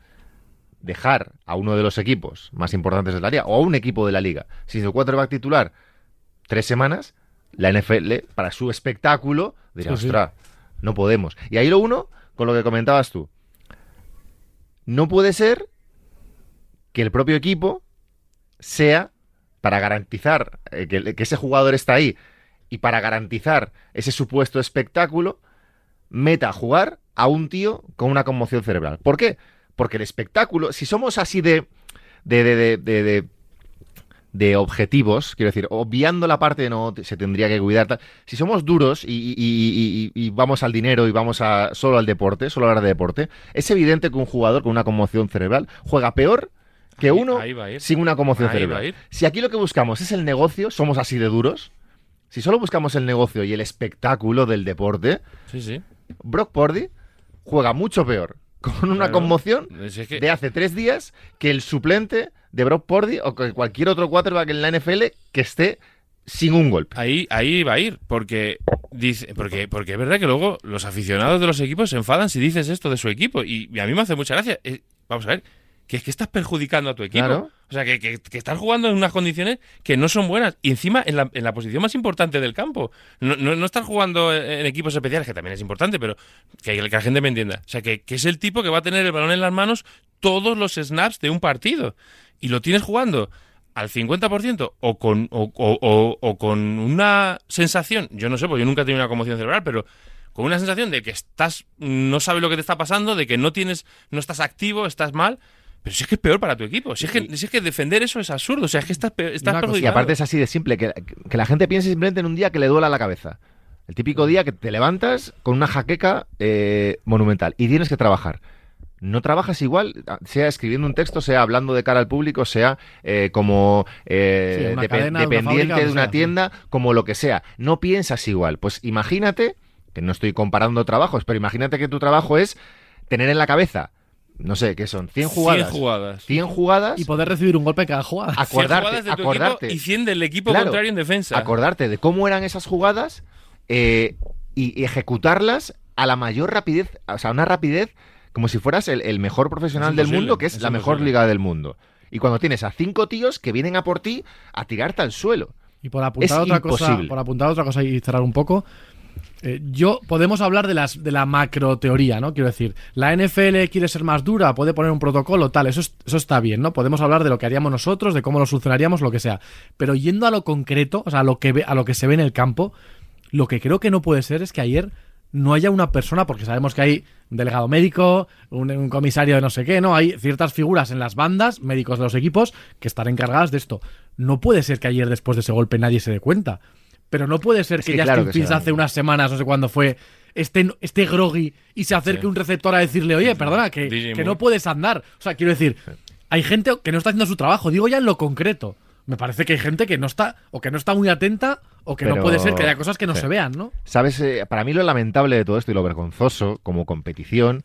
dejar a uno de los equipos más importantes de la liga o a un equipo de la liga sin su quarterback titular tres semanas, la NFL, para su espectáculo, dirá, sí. ostras, no podemos. Y ahí lo uno con lo que comentabas tú. No puede ser que el propio equipo sea, para garantizar eh, que, ese jugador está ahí y para garantizar ese supuesto espectáculo, meta a jugar a un tío con una conmoción cerebral. ¿Por qué? Porque el espectáculo, si somos así de, de, de, de, de- objetivos, quiero decir, obviando la parte de no se tendría que cuidar, si somos duros y, y- y- vamos al dinero y vamos a solo al deporte, solo a hablar de deporte, es evidente que un jugador con una conmoción cerebral juega peor que Ahí- uno ahí va a ir. sin una conmoción Ahí cerebral. Si aquí lo que buscamos es el negocio, somos así de duros. Si solo buscamos el negocio y el espectáculo del deporte, Sí, sí. Brock Purdy juega mucho peor con una Claro. conmoción Si es que- de hace tres días que el suplente de Brock Purdy o que cualquier otro quarterback en la NFL que esté sin un golpe. Ahí, ahí va a ir, porque dice, porque, porque es verdad que luego los aficionados de los equipos se enfadan si dices esto de su equipo. Y, y a mí me hace mucha gracia. Eh, vamos a ver, que es que estás perjudicando a tu equipo. Claro. O sea, que, que- que estás jugando en unas condiciones que no son buenas. Y encima en la, en la posición más importante del campo. No, no, no estás jugando en, en equipos especiales, que también es importante, pero que, que la gente me entienda. O sea, que, que es el tipo que va a tener el balón en las manos todos los snaps de un partido. Y lo tienes jugando al 50% o con, o, o- o- o con una sensación, yo no sé, porque yo nunca he tenido una conmoción cerebral, pero con una sensación de que estás, no sabes lo que te está pasando, de que no tienes, no estás activo, estás mal. Pero si es que es peor para tu equipo. Si es que, si es que defender eso es absurdo. O sea, es que estás, estás cosa- Y perjudicado. aparte es así de simple, que, que la gente piense simplemente en un día que le duela la cabeza. El típico día que te levantas con una jaqueca eh, monumental y tienes que trabajar. No trabajas igual, sea escribiendo un texto, sea hablando de cara al público, sea eh, como eh, Sí, una dependiente fábrica, de una sea, sí. tienda, como lo que sea. No piensas igual. Pues imagínate, que no estoy comparando trabajos, pero imagínate que tu trabajo es tener en la cabeza, no sé, ¿qué son? 100 jugadas. 100 jugadas. 100 jugadas. Y poder recibir un golpe en cada jugada. 100 acordarte, jugadas de tu acordarte. equipo y 100 del equipo Claro. contrario en defensa. acordarte de cómo eran esas jugadas eh, y, y ejecutarlas a la mayor rapidez, o sea, una rapidez como si fueras el, el mejor profesional Es del mundo, que es, es la mejor liga del mundo. Y cuando tienes a cinco tíos que vienen a por ti a tirarte al suelo. Y por apuntar Es otra cosa, por apuntar otra cosa y cerrar un poco. eh, yo podemos hablar de las de la macro teoría, ¿no? Quiero decir, la NFL quiere ser más dura, puede poner un protocolo, tal, eso, es- eso está bien, ¿no? Podemos hablar de lo que haríamos nosotros, de cómo lo solucionaríamos, lo que sea. Pero yendo a lo concreto, o sea, a lo que ve, a lo que se ve en el campo, lo que creo que no puede ser es que ayer no haya una persona, porque sabemos que hay un delegado médico, un, un comisario de no sé qué, ¿no? Hay ciertas figuras en las bandas, médicos de los equipos, que están encargadas de esto. No puede ser que ayer después de ese golpe nadie se dé cuenta. Pero no puede ser Es que, que Justin claro que hace unas semanas, no sé cuándo fue, esté, esté groggy y se acerque Sí. un receptor a decirle, oye, perdona, que, que no puedes andar. O sea, quiero decir, hay gente que no está haciendo su trabajo, digo ya en lo concreto. Me parece que hay gente que no está, o que no está muy atenta, o que no puede ser que haya cosas que no sí. se vean, ¿no? ¿Sabes? Eh, para mí lo lamentable de todo esto y lo vergonzoso como competición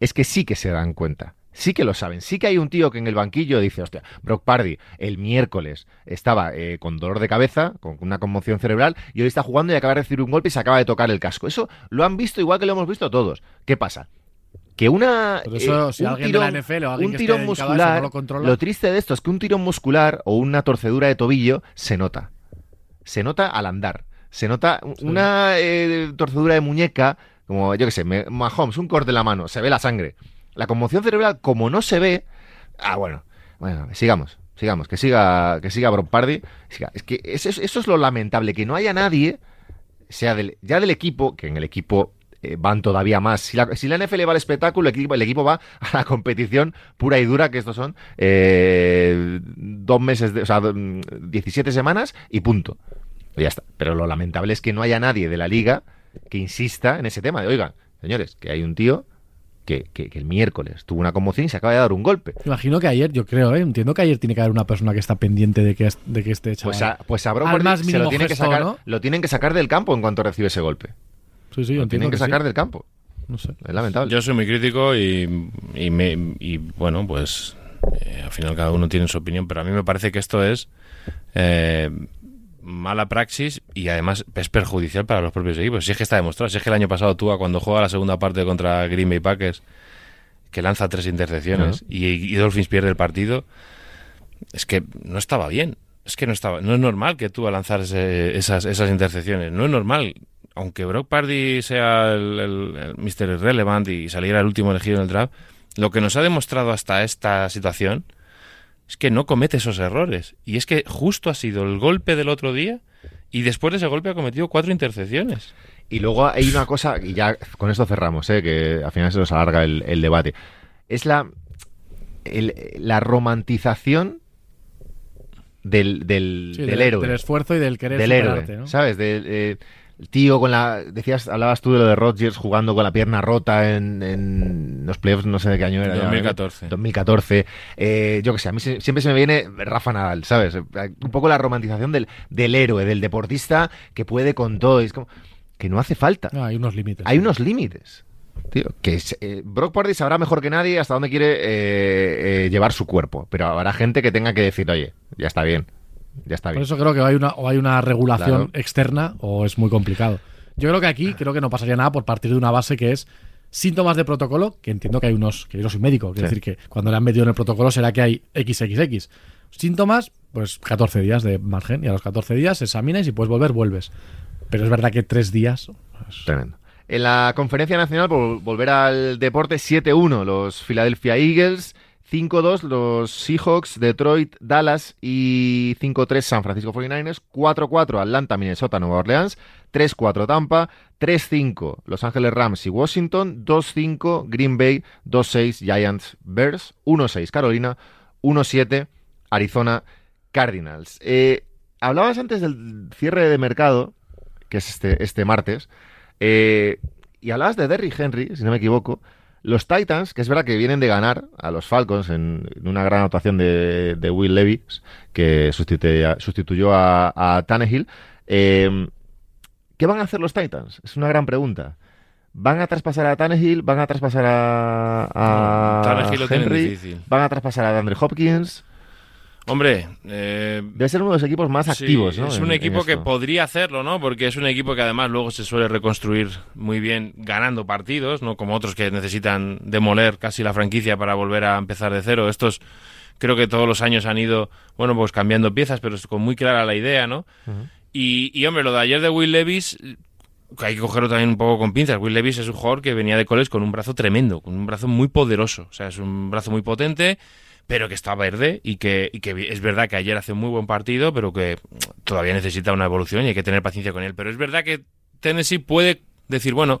es que sí que se dan cuenta. Sí que lo saben. Sí que hay un tío que en el banquillo dice, hostia, Brock Pardy el miércoles estaba eh, con dolor de cabeza, con una conmoción cerebral, y hoy está jugando y acaba de recibir un golpe y se acaba de tocar el casco. Eso lo han visto igual que lo hemos visto todos. ¿Qué pasa? Que una. Por eso, eh, si un tirón- de la NFL o alguien un que tirón muscular. no lo controla. lo triste de esto es que un tirón muscular o una torcedura de tobillo se nota. Se nota al andar. Se nota Sí. una eh, torcedura de muñeca, como yo que sé, me- Mahomes, un corte en la mano, se ve la sangre. La conmoción cerebral, como no se ve. Ah, bueno. Bueno, sigamos. Sigamos, que siga, que siga Brock Pardy. Es que eso, es- eso es lo lamentable, que no haya nadie, sea del, ya del equipo, que en el equipo eh, van todavía más. Si la, si la NFL va al espectáculo, el equipo, el equipo va a la competición pura y dura, que estos son eh, dos meses, de, o sea, do- 17 semanas y punto. Y ya está. Pero lo lamentable es que no haya nadie de la liga que insista en ese tema de, oigan, señores, que hay un tío que, que- que el miércoles tuvo una conmoción y se acaba de dar un golpe. Imagino que ayer, yo creo, ¿eh? entiendo que ayer tiene que haber una persona que está pendiente de que, de que este chaval. Pues a, pues a Brock Al Purdy más se mínimo lo que sacar, ¿no? lo tienen que sacar del campo en cuanto recibe ese golpe. Sí, sí, yo Lo entiendo tienen que que sí. sacar del campo. No sé. Es lamentable. Yo soy muy crítico y, y, me- y, bueno, pues eh, al final cada uno tiene su opinión, pero a mí me parece que esto es eh, mala praxis y además es perjudicial para los propios equipos. Si es que está demostrado, si es que el año pasado Tua cuando juega la segunda parte contra Green Bay Packers, que lanza tres intercepciones y, y Dolphins pierde el partido, es que no estaba bien. Es que no estaba, no es normal que tú a lanzar ese- esas, esas intercepciones. No es normal. Aunque Brock Pardy sea el, el, el Mr. Irrelevant y saliera el último elegido en el draft, lo que nos ha demostrado hasta esta situación es que no comete esos errores. Y es que justo ha sido el golpe del otro día y después de ese golpe ha cometido cuatro intercepciones. Y luego hay una cosa, y ya con esto cerramos, ¿eh? que al final se nos alarga el, el debate. Es la, el- la romantización del, del, Sí, del del, héroe. del esfuerzo y del querer del superarte, héroe, ¿no? ¿sabes? Del eh, el tío con la... Decías, hablabas tú de lo de Rodgers jugando con la pierna rota en, en los playoffs, no sé de qué año era. ya, 2014. 2014. Eh, yo que sé, a mí se- siempre se me viene Rafa Nadal, ¿sabes? Un poco la romantización del, del héroe, del deportista que puede con todo. y es como que no hace falta. No, hay unos límites. Hay unos límites. Tío, que eh, Brock Purdy sabrá mejor que nadie hasta dónde quiere eh, eh, llevar su cuerpo. Pero habrá gente que tenga que decir, oye, ya está bien. Ya está Por eso creo que hay una, o hay una regulación Claro. externa o es muy complicado. Yo creo que aquí creo que no pasaría nada por partir de una base que es síntomas de protocolo, que entiendo que hay unos, que yo no soy médico, quiero Sí. decir que cuando le han metido en el protocolo será que hay XXX. Síntomas, pues 14 días de margen y a los 14 días examinas y si puedes volver, vuelves. Pero es verdad que tres días... pues, Tremendo. En la conferencia nacional, por volver al deporte, 7-1 los Philadelphia Eagles, 5-2 los Seahawks, Detroit, Dallas y 5-3 San Francisco 49ers, 4-4 Atlanta, Minnesota, Nueva Orleans, 3-4 Tampa, 3-5 Los Ángeles Rams y Washington, 2-5 Green Bay, 2-6 Giants Bears, 1-6 Carolina, 1-7 Arizona Cardinals. Eh, hablabas antes del cierre de mercado, que es este, este martes, eh, y hablabas de Derrick Henry, si no me equivoco. Los Titans, que es verdad que vienen de ganar a los Falcons en, en una gran anotación de, de Will Levis, que sustituye- sustituyó a, a Tannehill. eh, ¿Qué van a hacer los Titans? Es una gran pregunta. ¿Van a traspasar a Tannehill? ¿Van a traspasar a, a lo Henry? difícil. ¿Van a traspasar a Andre Hopkins? Hombre, eh, Debe ser uno de los equipos más Sí, activos, ¿no? Es un en equipo que podría hacerlo, ¿no? Porque es un equipo que además luego se suele reconstruir muy bien ganando partidos, ¿no? Como otros que necesitan demoler casi la franquicia para volver a empezar de cero. Estos creo que todos los años han ido, bueno, pues cambiando piezas, pero con muy clara la idea, ¿no? y, y, hombre, lo de ayer de Will Levis, que hay que cogerlo también un poco con pinzas. Will Levis es un jugador que venía de college con un brazo tremendo, con un brazo muy poderoso. O sea, es un brazo muy potente, pero que está verde y que, y que es verdad que ayer hace un muy buen partido, pero que todavía necesita una evolución y hay que tener paciencia con él. Pero es verdad que Tennessee puede decir, bueno,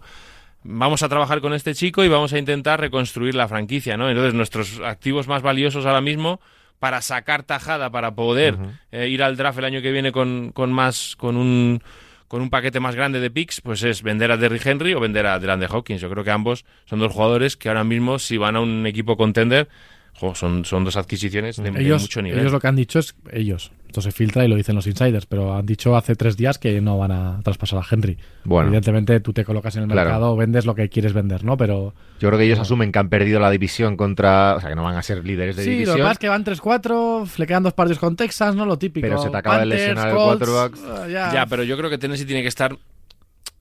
vamos a trabajar con este chico y vamos a intentar reconstruir la franquicia, ¿no? Entonces, nuestros activos más valiosos ahora mismo para sacar tajada, para poder eh, ir al draft el año que viene con, con más, con un con un paquete más grande de picks, pues es vender a Derrick Henry o vender a DeAndre Hopkins. Yo creo que ambos son dos jugadores que ahora mismo, si van a un equipo contender, jo, son, son dos adquisiciones de, de ellos, mucho nivel. ellos lo que han dicho es ellos. Esto se filtra y lo dicen los insiders, pero han dicho hace tres días que no van a traspasar a Henry. Bueno. Evidentemente tú te colocas en el Claro. mercado, vendes lo que quieres vender, ¿no? Pero Yo creo que ellos asumen que han perdido la división contra. O sea, que no van a ser líderes de sí, lo división. que pasa es que van 3-4, le quedan dos partidos con Texas, ¿no? Lo típico. Pero se te acaba de lesionar el quarterback. eh, ya. Ya, pero yo creo que Tennessee tiene que estar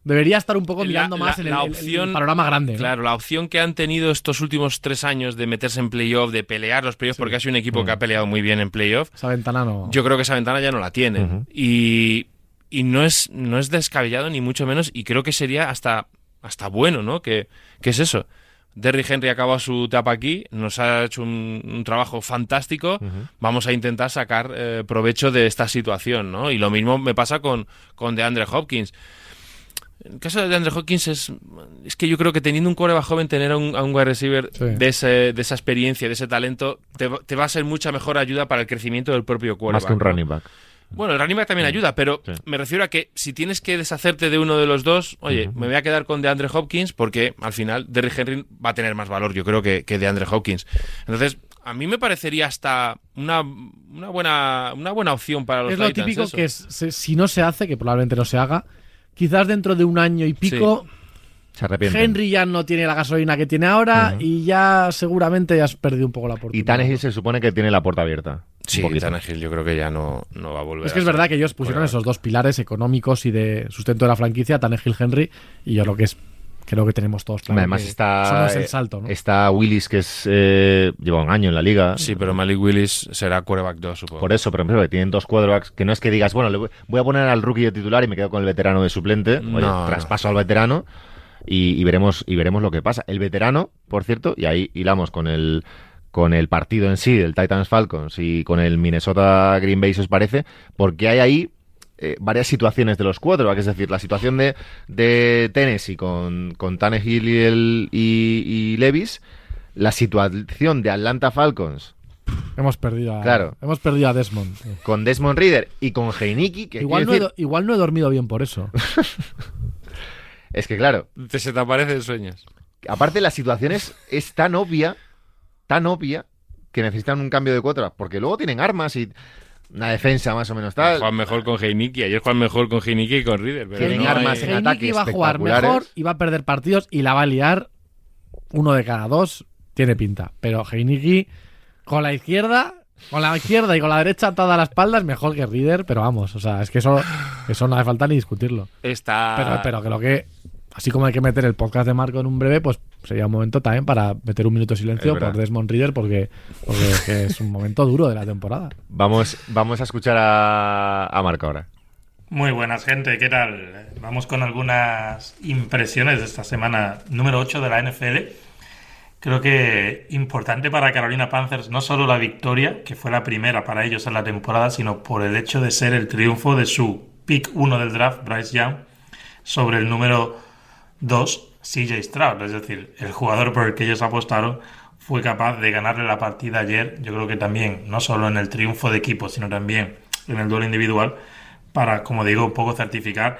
Debería estar un poco mirando la- más en el, la el- el opción- panorama grande. ¿no? Claro, la opción que han tenido estos últimos tres años de meterse en playoff, de pelear los playoffs, porque ha sido un equipo que ha peleado muy bien en playoff, Esa ventana no. yo creo que esa ventana ya no la tiene. Y, y no, es, no es descabellado ni mucho menos, y creo que sería hasta, hasta bueno, ¿no? Que, que es eso. Derrick Henry acaba su etapa aquí, nos ha hecho un, un trabajo fantástico. Vamos a intentar sacar eh, provecho de esta situación, ¿no? Y lo mismo me pasa con, con DeAndre Hopkins. En el caso de DeAndre Hopkins es, es que yo creo que teniendo un coreback joven, tener a un, a un wide receiver Sí. de, ese- de esa experiencia, de ese talento, te, va- te va a ser mucha mejor ayuda para el crecimiento del propio quarterback. Más que un ¿no? running back. Bueno, el running back también ayuda, pero Sí. me refiero a que si tienes que deshacerte de uno de los dos, oye, me voy a quedar con DeAndre Hopkins porque al final Derrick Henry va a tener más valor, yo creo, que, que DeAndre Hopkins. Entonces, a mí me parecería hasta una, una, buena, una buena opción para los es lo Titans típico eso. que es, se- si no se hace, que probablemente no se haga, quizás dentro de un año y pico, Se. Henry ya no tiene la gasolina que tiene ahora y ya seguramente ya has perdido un poco la oportunidad. Y Tannehill se supone que tiene la puerta abierta. Sí. Tannehill yo creo que ya no, no va a volver Es que es verdad que ellos pusieron esos dos pilares económicos y de sustento de la franquicia, Tannehill Henry, y yo lo que es creo que tenemos todos claro. Además que está, eso no es el salto, ¿no? está Willis, que es eh, lleva un año en la liga. Sí, pero Malik Willis será quarterback 2, supongo. Por eso, por ejemplo, que tienen dos quarterbacks que no es que digas, bueno, le voy voy a poner al rookie de titular y me quedo con el veterano de suplente. Oye, No, traspaso al veterano y, y veremos y veremos lo que pasa. El veterano, por cierto, y ahí hilamos con el con el partido en sí del Titans Falcons y con el Minnesota Green Bay, si os parece, porque hay ahí eh, varias situaciones de los quarterbacks, es decir, la situación de, de Tennessee con, con Tannehill y, el, y, y Levis, la situación de Atlanta Falcons Hemos perdido a, Claro. hemos perdido a Desmond. con Desmond Reader y con Heineke, que Igual no, he, decir- igual no he dormido bien por eso. es que claro, Te se te aparecen sueños. aparte la situación es, es tan obvia, tan obvia, que necesitan un cambio de cuota, porque luego tienen armas y una defensa más o menos tal. Juegan mejor con Heineke. Ayer juegan mejor con Heineke y con Reader. Pero Tienen no armas hay- en ataque va a jugar mejor y va a perder partidos y la va a liar uno de cada dos. Tiene pinta. Pero Heineke con la izquierda, con la izquierda y con la derecha atada a la espalda es mejor que Reader, pero vamos, o sea, es que eso, eso no hace falta ni discutirlo. Está... Pero, pero que lo que, así como hay que meter el podcast de Marco en un breve, pues sería un momento también para meter un minuto de silencio por Desmond Reader porque, porque es, que es un momento duro de la temporada. Vamos, vamos a escuchar a, a Marco ahora. Muy buenas, gente. ¿Qué tal? Vamos con algunas impresiones de esta semana número 8 de la NFL. Creo que importante para Carolina Panthers no solo la victoria, que fue la primera para ellos en la temporada, sino por el hecho de ser el triunfo de su pick 1 del draft, Bryce Young, sobre el número 2, CJ Stroud. Es decir, el jugador por el que ellos apostaron fue capaz de ganarle la partida ayer. Yo creo que también, no solo en el triunfo de equipo, sino también en el duelo individual, para, como digo, un poco certificar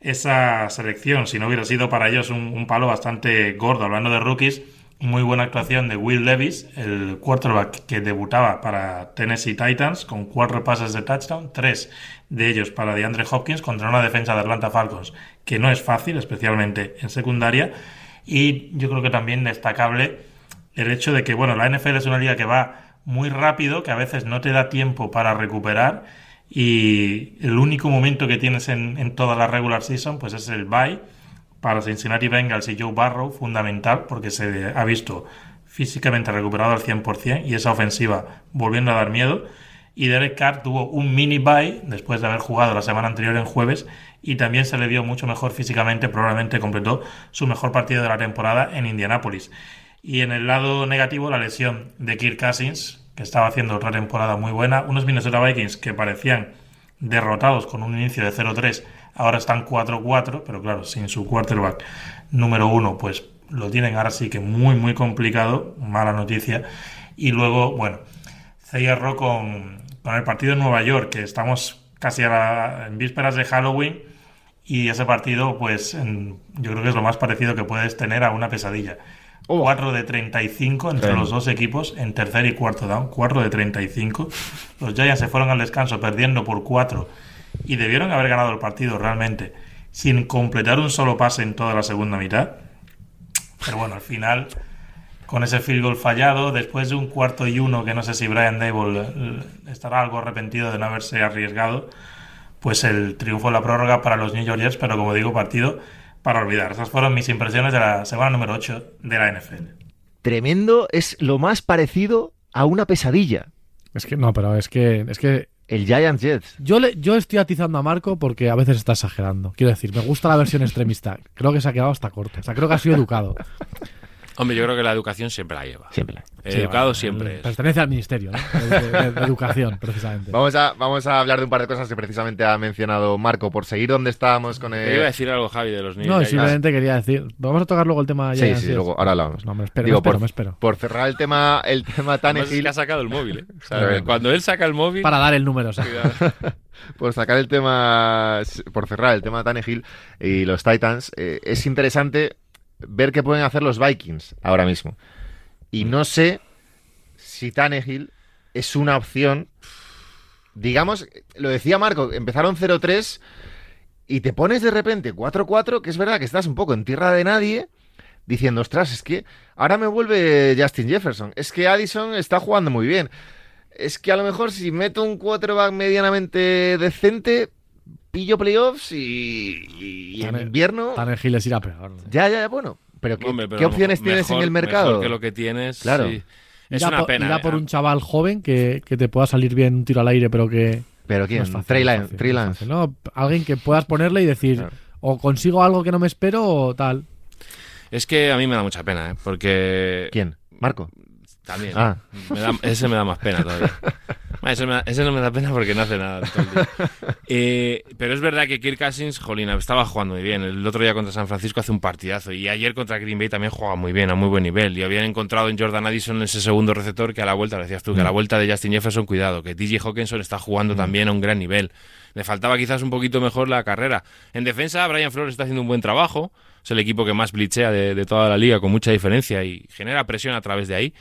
esa selección. Si no hubiera sido para ellos un, un palo bastante gordo. Hablando de rookies, muy buena actuación de Will Levis, el quarterback que debutaba para Tennessee Titans con cuatro pases de touchdown, tres de ellos para DeAndre Hopkins contra una defensa de Atlanta Falcons que no es fácil, especialmente en secundaria. Y yo creo que también destacable el hecho de que, bueno, la NFL es una liga que va muy rápido, que a veces no te da tiempo para recuperar y el único momento que tienes en, en toda la regular season pues es el bye para Cincinnati Bengals y Joe Barrow fundamental porque se ha visto físicamente recuperado al 100% y esa ofensiva volviendo a dar miedo. Y Derek Carr tuvo un mini bye después de haber jugado la semana anterior en jueves y también se le vio mucho mejor físicamente, probablemente completó su mejor partido de la temporada en Indianápolis. Y en el lado negativo, la lesión de Kirk Cousins, que estaba haciendo otra temporada muy buena, unos Minnesota Vikings que parecían derrotados con un inicio de 0-3 Ahora están 4-4, pero claro, sin su quarterback número uno, pues lo tienen ahora sí que muy, muy complicado. Mala noticia. Y luego, bueno, cierro con, con el partido de Nueva York, que estamos casi en vísperas de Halloween. Y ese partido, pues yo creo que es lo más parecido que puedes tener a una pesadilla. 4 de 35 entre los dos equipos en tercer y cuarto down. 4 de 35. Los Giants se fueron al descanso perdiendo por 4 y debieron haber ganado el partido realmente sin completar un solo pase en toda la segunda mitad. Pero bueno, al final, con ese field goal fallado, después de un cuarto y uno, que no sé si Brian Dable eh, estará algo arrepentido de no haberse arriesgado, pues el triunfo en la prórroga para los New York Jets, pero como digo, partido para olvidar. Esas fueron mis impresiones de la semana número 8 de la NFL. Tremendo, es lo más parecido a una pesadilla. Es que no, pero es que es que el Giants Jets. Yo, le, yo estoy atizando a Marco porque a veces está exagerando. Quiero decir, me gusta la versión extremista. Creo que se ha quedado hasta corto. O sea, creo que ha sido educado. Hombre, yo creo que la educación siempre la lleva. Siempre la educado siempre es. Pertenece al ministerio, ¿no? De, educación, precisamente. Vamos a, vamos a hablar de un par de cosas que precisamente ha mencionado Marco, por seguir donde estábamos con el... iba a decir algo, Javi, de los niños. No, simplemente quería decir... Vamos a tocar luego el tema... Ya sí, sí, luego, ahora hablamos. No, me espero, Digo, me espero, por, me espero. Por cerrar el tema, el tema tan es que ha sacado el móvil, ¿eh? cuando él saca el móvil... Para dar el número, o sea. por sacar el tema, por cerrar el tema Tannehill y los Titans, eh, es interesante ver qué pueden hacer los Vikings ahora mismo. Y no sé si Tannehill es una opción. Digamos, lo decía Marco, empezaron 0-3 y te pones de repente 4-4, que es verdad que estás un poco en tierra de nadie, diciendo, ostras, es que ahora me vuelve Justin Jefferson. Es que Addison está jugando muy bien. Es que a lo mejor si meto un quarterback medianamente decente, pillo playoffs y, en invierno. Tan es ir a pegar. Ya, ya, bueno. Pero ¿qué, opciones tienes en el mercado? Mejor que lo que tienes. Claro. Es una pena. Irá por ¿eh? un chaval joven que, te pueda salir bien un tiro al aire, pero que. ¿Pero quién? No Trey Lance. ¿no? Alguien que puedas ponerle y decir, o consigo algo que no me espero o tal. Es que a mí me da mucha pena, ¿eh? porque. ¿Quién? ¿Marco? También. Ah. ese me da más pena todavía. Ese, no me da pena porque no hace nada. Eh, pero es verdad que Kirk Cousins, jolina, estaba jugando muy bien. El otro día contra San Francisco hace un partidazo. Y ayer contra Green Bay también jugaba muy bien, a muy buen nivel. Y habían encontrado en Jordan Addison ese segundo receptor que a la vuelta, lo decías tú, que a la mm. vuelta de Justin Jefferson, cuidado, que DJ Hawkinson está jugando mm. también a un gran nivel. Le faltaba quizás un poquito mejor la carrera. En defensa, Brian Flores está haciendo un buen trabajo. Es el equipo que más blitzea de, de toda la liga, con mucha diferencia, y genera presión a través de ahí.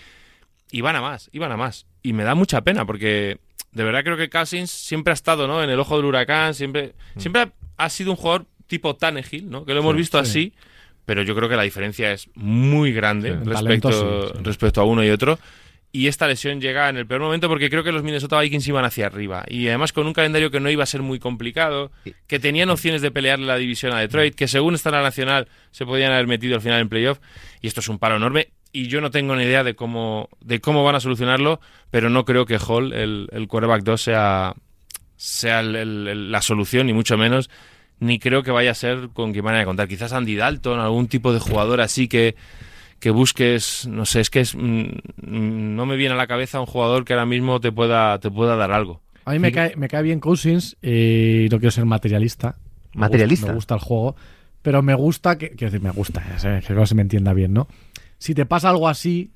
Y van a más, y van a más. Y me da mucha pena porque de verdad creo que Cousins siempre ha estado ¿no? en el ojo del huracán, siempre, mm. siempre ha, sido un jugador tipo Tannehill, ¿no? que lo hemos visto así, pero yo creo que la diferencia es muy grande respecto, respecto a uno y otro. Y esta lesión llega en el peor momento porque creo que los Minnesota Vikings iban hacia arriba. Y además con un calendario que no iba a ser muy complicado, que tenían opciones de pelearle la división a Detroit, que según está en la nacional se podían haber metido al final en playoff. Y esto es un paro enorme y yo no tengo ni idea de cómo, de cómo van a solucionarlo, pero no creo que Hall, el, el quarterback 2, sea, sea la solución, ni mucho menos, ni creo que vaya a ser con quien van a contar. Quizás Andy Dalton, algún tipo de jugador así que, que busques, no sé, es que es, mm, no me viene a la cabeza un jugador que ahora mismo te pueda, te pueda dar algo. A mí me cae, me cae bien Cousins y no quiero ser materialista. Materialista. Me gusta, el juego, pero me gusta, que, quiero decir, me gusta, que no se me entienda bien, ¿no? Si te pasa algo así,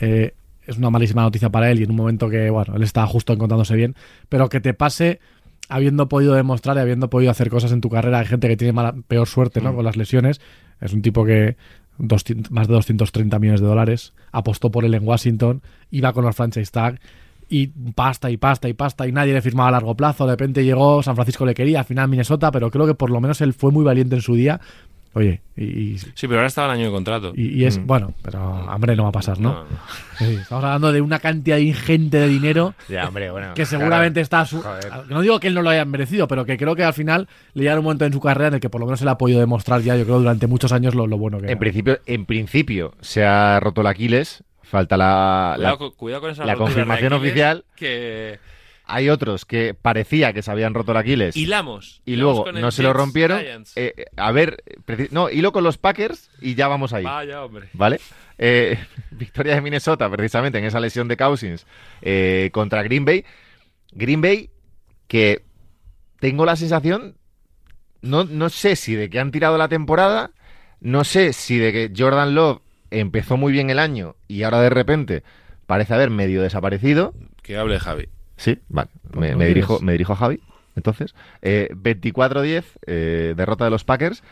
eh, es una malísima noticia para él y en un momento que, bueno, él está justo encontrándose bien, pero que te pase habiendo podido demostrar y habiendo podido hacer cosas en tu carrera. Hay gente que tiene mala, peor suerte ¿no? Mm. con las lesiones. Es un tipo que 200 más de 230 millones de dólares, apostó por él en Washington, iba con los franchise tag y pasta y pasta y pasta y nadie le firmaba a largo plazo. De repente llegó, San Francisco le quería, al final Minnesota, pero creo que por lo menos él fue muy valiente en su día. Oye, y, y- Sí, pero ahora estaba el año de contrato. y- y es, Mm. bueno, pero hambre no va a pasar, ¿no? No, no. Sí, estamos hablando de una cantidad ingente de dinero Ya, hombre, bueno. que seguramente está a su... Joder. No digo que él no lo haya merecido, pero que creo que al final le llega un momento en su carrera en el que por lo menos él ha podido demostrar ya, yo creo, durante muchos años lo, lo bueno que En era. principio, en principio se ha roto el Aquiles. Falta la, la- Cuidado, con- cuidado con esa la de confirmación Aquiles, oficial. Que Hay otros que parecía que se habían roto el Aquiles. hilamos. y Hilamos luego no se lo rompieron. Eh, eh, a ver, no, hilo con los Packers y ya vamos ahí. Vaya, hombre. ¿Vale? Eh, victoria de Minnesota, precisamente en esa lesión de Cousins eh, contra Green Bay. Green Bay, que tengo la sensación, no, no sé si de que han tirado la temporada, no sé si de que Jordan Love empezó muy bien el año y ahora de repente parece haber medio desaparecido. Que hable Javi. Sí, vale. Me, dirijo, me dirijo a Javi. Entonces, eh, 24-10, eh, derrota de los Packers.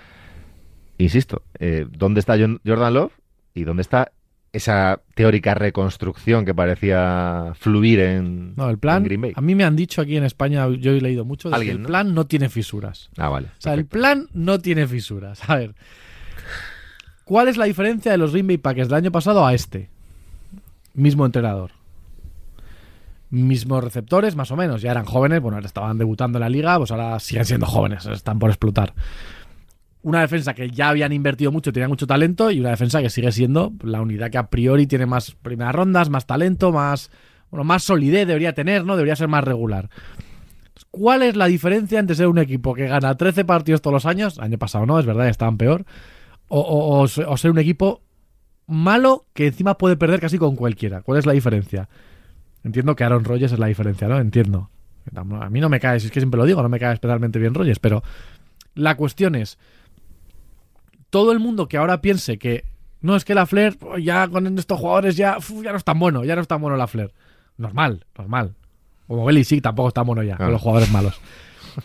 Insisto, eh, ¿dónde está Jordan Love? ¿Y dónde está esa teórica reconstrucción que parecía fluir en, No, el plan, en Green Bay? a mí me han dicho aquí en España, yo he leído mucho, de que el ¿no? plan no tiene fisuras. Ah, vale. O sea, el plan no tiene fisuras. A ver, ¿cuál es la diferencia de los Green Bay Packers del año pasado a este? Mismo entrenador. Mismos receptores, más o menos. Ya eran jóvenes, bueno, estaban debutando en la liga, pues ahora siguen siendo jóvenes, están por explotar. Una defensa que ya habían invertido mucho, tenía mucho talento, y una defensa que sigue siendo la unidad que a priori tiene más primeras rondas, más talento, más, bueno, más solidez debería tener, ¿no? Debería ser más regular. ¿Cuál es la diferencia entre ser un equipo que gana 13 partidos todos los años? Año pasado no, es verdad, estaban peor. O, o ser un equipo malo que encima puede perder casi con cualquiera. ¿Cuál es la diferencia? Entiendo que Aaron Rodgers es la diferencia, ¿no? Entiendo. A mí no me cae, si es que siempre lo digo, no me cae especialmente bien Rodgers, pero la cuestión es, todo el mundo que ahora piense que no, es que la Flair, oh, ya con estos jugadores ya, uf, ya no es tan bueno, ya no es tan bueno la Flair. Normal, normal. Como Belly sí, tampoco está bueno ya, Claro. con los jugadores malos.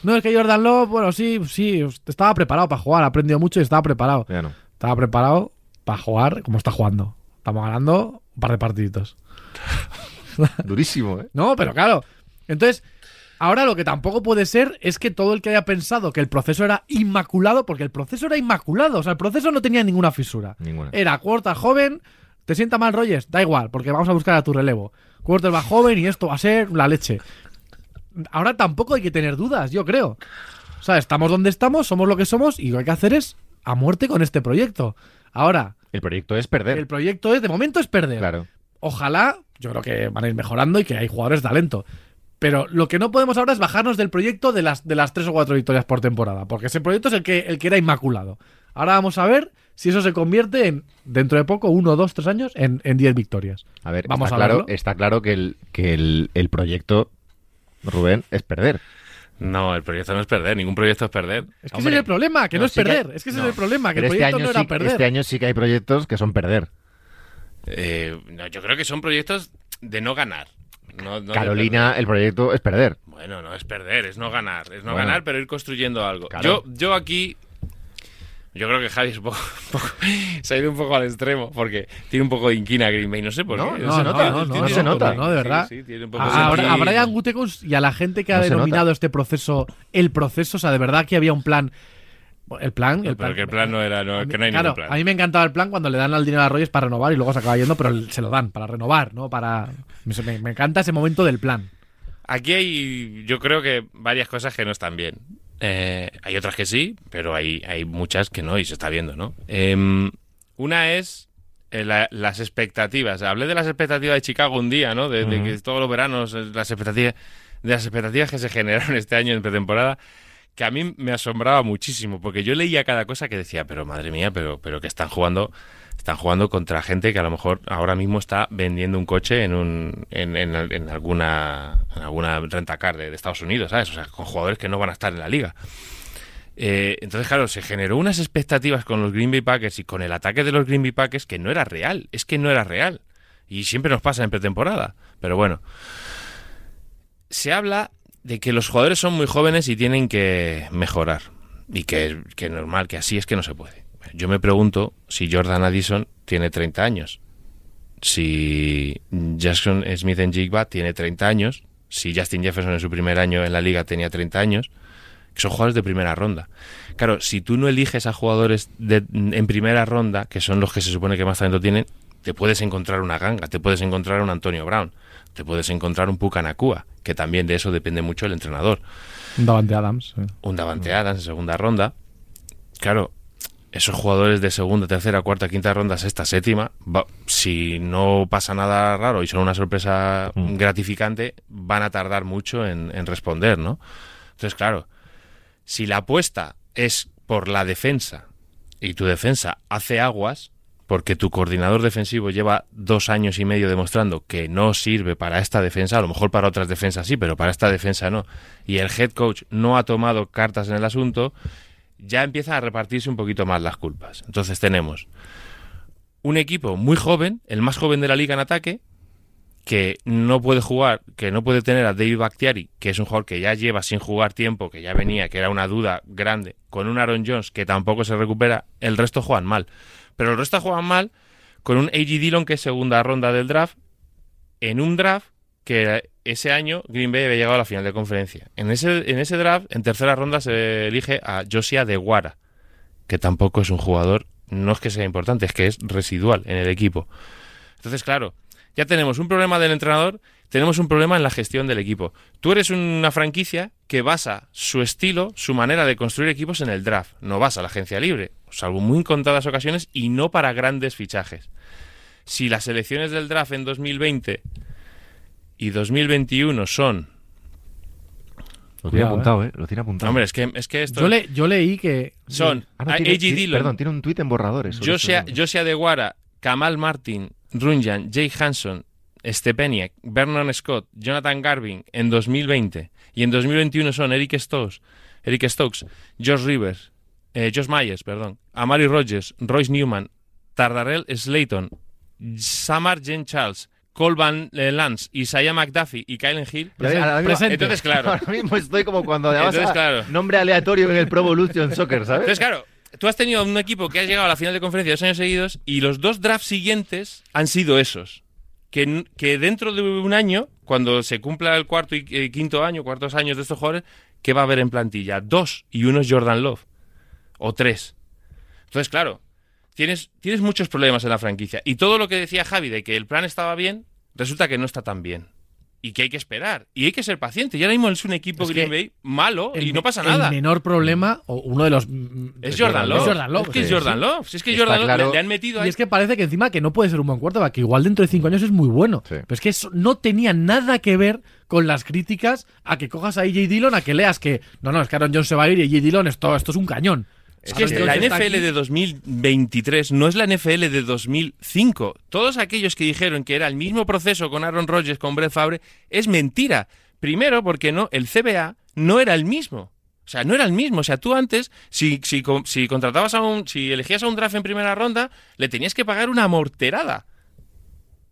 No, es que Jordan Love, bueno, sí, sí, estaba preparado para jugar, ha aprendido mucho y estaba preparado. Ya no. Estaba preparado para jugar como está jugando. Estamos ganando un par de partiditos. Durísimo, ¿eh? No, pero claro. Entonces, ahora lo que tampoco puede ser es que todo el que haya pensado que el proceso era inmaculado, porque el proceso era inmaculado, o sea, el proceso no tenía ninguna fisura. Ninguna. Era cuarta joven, te sienta mal Rogers, da igual, porque vamos a buscar a tu relevo. Va joven y esto va a ser la leche. Ahora tampoco hay que tener dudas, yo creo. O sea, estamos donde estamos, somos lo que somos y lo que hay que hacer es a muerte con este proyecto. Ahora, El proyecto es perder. el proyecto es, de momento es perder. Claro. Ojalá, yo creo que van a ir mejorando y que hay jugadores de talento. Pero lo que no podemos ahora es bajarnos del proyecto de las, de las tres o cuatro victorias por temporada, porque ese proyecto es el que, el que era inmaculado. Ahora vamos a ver si eso se convierte en, dentro de poco, uno, dos, tres años, en, en diez victorias. A ver, Vamos está, a claro, verlo. está claro que el, que el, el proyecto, Rubén, es perder. No, el proyecto no es perder, ningún proyecto es perder. Es que Hombre, ese es el problema, que no, no, es sí que- perder. es que ese no. es el problema, que Pero el este proyecto año, no era sí, perder. este año sí que hay proyectos que son perder. Eh, no, yo creo que son proyectos de no ganar. no- no de Carolina, el proyecto es perder. Bueno, no es perder, es no ganar. Es no Bueno. ganar, pero ir construyendo algo. Claro. Yo, yo aquí. Yo creo que Javi es poco, se ha ido un poco al extremo porque tiene un poco de inquina a Green Bay. No sé por No, qué. no se nota, no, no se nota. No, de verdad. Sí, sí, tiene un poco A, de a-. Brian Gutekunst y a la gente que ha denominado este proceso el proceso, o sea, de verdad que había un plan. El plan, el Pero plan, que el plan no era, no, a mí- que no hay claro, ningún plan. a mí me encantaba el plan cuando le dan al dinero a Rogers para renovar y luego se acaba yendo, pero se lo dan para renovar, ¿no? Para me, encanta ese momento del plan. Aquí hay, yo creo que varias cosas que no están bien. Eh, hay otras que sí, pero hay, hay muchas que no y se está viendo, ¿no? Em, una es eh, la- las expectativas. Hablé de las expectativas de Chicago un día, ¿no? De, de que todos los veranos, eh, las expectativas, de las expectativas que se generaron este año en pretemporada, que a mí me asombraba muchísimo, porque yo leía cada cosa que decía, pero madre mía, pero, pero que están jugando están jugando contra gente que a lo mejor ahora mismo está vendiendo un coche en un en, en- alguna en alguna rentacar de, de Estados Unidos, ¿sabes? O sea, con jugadores que no van a estar en la liga. Eh, entonces, claro, se generó unas expectativas con los Green Bay Packers y con el ataque de los Green Bay Packers que no era real. Es que no era real. Y siempre nos pasa en pretemporada. Pero bueno. Se habla de que los jugadores son muy jóvenes y tienen que mejorar. Y que, que es normal, que así es que no se puede. Yo me pregunto si Jordan Addison tiene 30 años, si Jackson Smith en Jigba tiene 30 años, si Justin Jefferson en su primer año en la liga tenía 30 años, que son jugadores de primera ronda. Claro, si tú no eliges a jugadores de- en primera ronda, que son los que se supone que más talento tienen, te puedes encontrar una ganga, te puedes encontrar un Antonio Brown, te puedes encontrar un Pucanacua, que también de eso depende mucho el entrenador. Un Davante Adams. eh. Un Davante Adams en segunda ronda. Claro, esos jugadores de segunda, tercera, cuarta, quinta ronda, sexta, séptima, va- si no pasa nada raro y son una sorpresa Mm. gratificante, van a tardar mucho en, en responder, ¿no? Entonces, claro, si la apuesta es por la defensa y tu defensa hace aguas, porque tu coordinador defensivo lleva dos años y medio demostrando que no sirve para esta defensa, a lo mejor para otras defensas sí, pero para esta defensa no, y el head coach no ha tomado cartas en el asunto, ya empieza a repartirse un poquito más las culpas. Entonces tenemos un equipo muy joven, el más joven de la liga en ataque, que no puede jugar, que no puede tener a David Bakhtiari, que es un jugador que ya lleva sin jugar tiempo, que ya venía, que era una duda grande, con un Aaron Jones que tampoco se recupera, el resto juegan mal. Pero el resto juegan mal con un A.G. Dillon que es segunda ronda del draft, en un draft que ese año Green Bay había llegado a la final de conferencia. En ese, en ese draft, en tercera ronda, se elige a Josia de Guara, que tampoco es un jugador, no es que sea importante, es que es residual en el equipo. Entonces, claro, ya tenemos un problema del entrenador, tenemos un problema en la gestión del equipo. Tú eres una franquicia que basa su estilo, su manera de construir equipos en el draft, no basa la agencia libre, salvo muy contadas ocasiones y no para grandes fichajes. Si las elecciones del draft en 2020 y 2021 son... Lo tiene Cuidado, apuntado, ¿eh? Lo tiene apuntado. Hombre, es que, es que esto... Yo, le, yo leí que. Son Ah, no, a- tiene- A.G. tiene- Dillon, Perdón, tiene un tuit en borradores. sobre Josia, eso. Josia de Guara, Kamal Martin, Runyan, Jay Hanson, Stepeniak, Vernon Scott, Jonathan Garvin en 2020 y en 2021 son Eric Stokes, Eric Stokes, Josh Rivers, eh, Josh Myers, perdón, Amari Rogers, Royce Newman, Tardarell Slayton, Samar Jen Charles, Colban eh, Lance, Isaiah McDuffie y Kylen Hill. Presente. Entonces, claro. Ahora mismo estoy como cuando Entonces, claro. nombre aleatorio en el Pro Evolution Soccer, ¿sabes? Entonces, claro, tú has tenido un equipo que ha llegado a la final de conferencia dos años seguidos y los dos drafts siguientes han sido esos. Que, dentro de un año, cuando se cumpla el cuarto y eh, quinto año, cuartos años de estos jugadores, ¿qué va a haber en plantilla? Dos y uno es Jordan Love. O tres. Entonces, claro, tienes, tienes muchos problemas en la franquicia. Y todo lo que decía Javi de que el plan estaba bien, resulta que no está tan bien. Y que hay que esperar. Y hay que ser paciente. Y ahora mismo es un equipo Es Green Bay malo y no pasa nada. El menor problema, o uno de los. mm, Es Jordan Love. Es Jordan Love. Es que es Jordan sí. Love. Si es que Está Jordan Love claro. le, le han metido ahí. Y es que parece que encima que no puede ser un buen quarterback, que igual dentro de cinco años es muy bueno. Sí. Pero es que eso no tenía nada que ver con las críticas a que cojas a AJ Dillon, a que leas que no, no, es que Aaron Jones se va a ir y AJ Dillon esto, esto es un cañón. Es que la NFL de 2023 no es la NFL de 2005. Todos aquellos que dijeron que era el mismo proceso con Aaron Rodgers, con Brett Favre, es mentira. Primero, porque no, el CBA no era el mismo. O sea, no era el mismo. O sea, tú antes, si, si, si contratabas a un, si elegías a un draft en primera ronda, le tenías que pagar una morterada.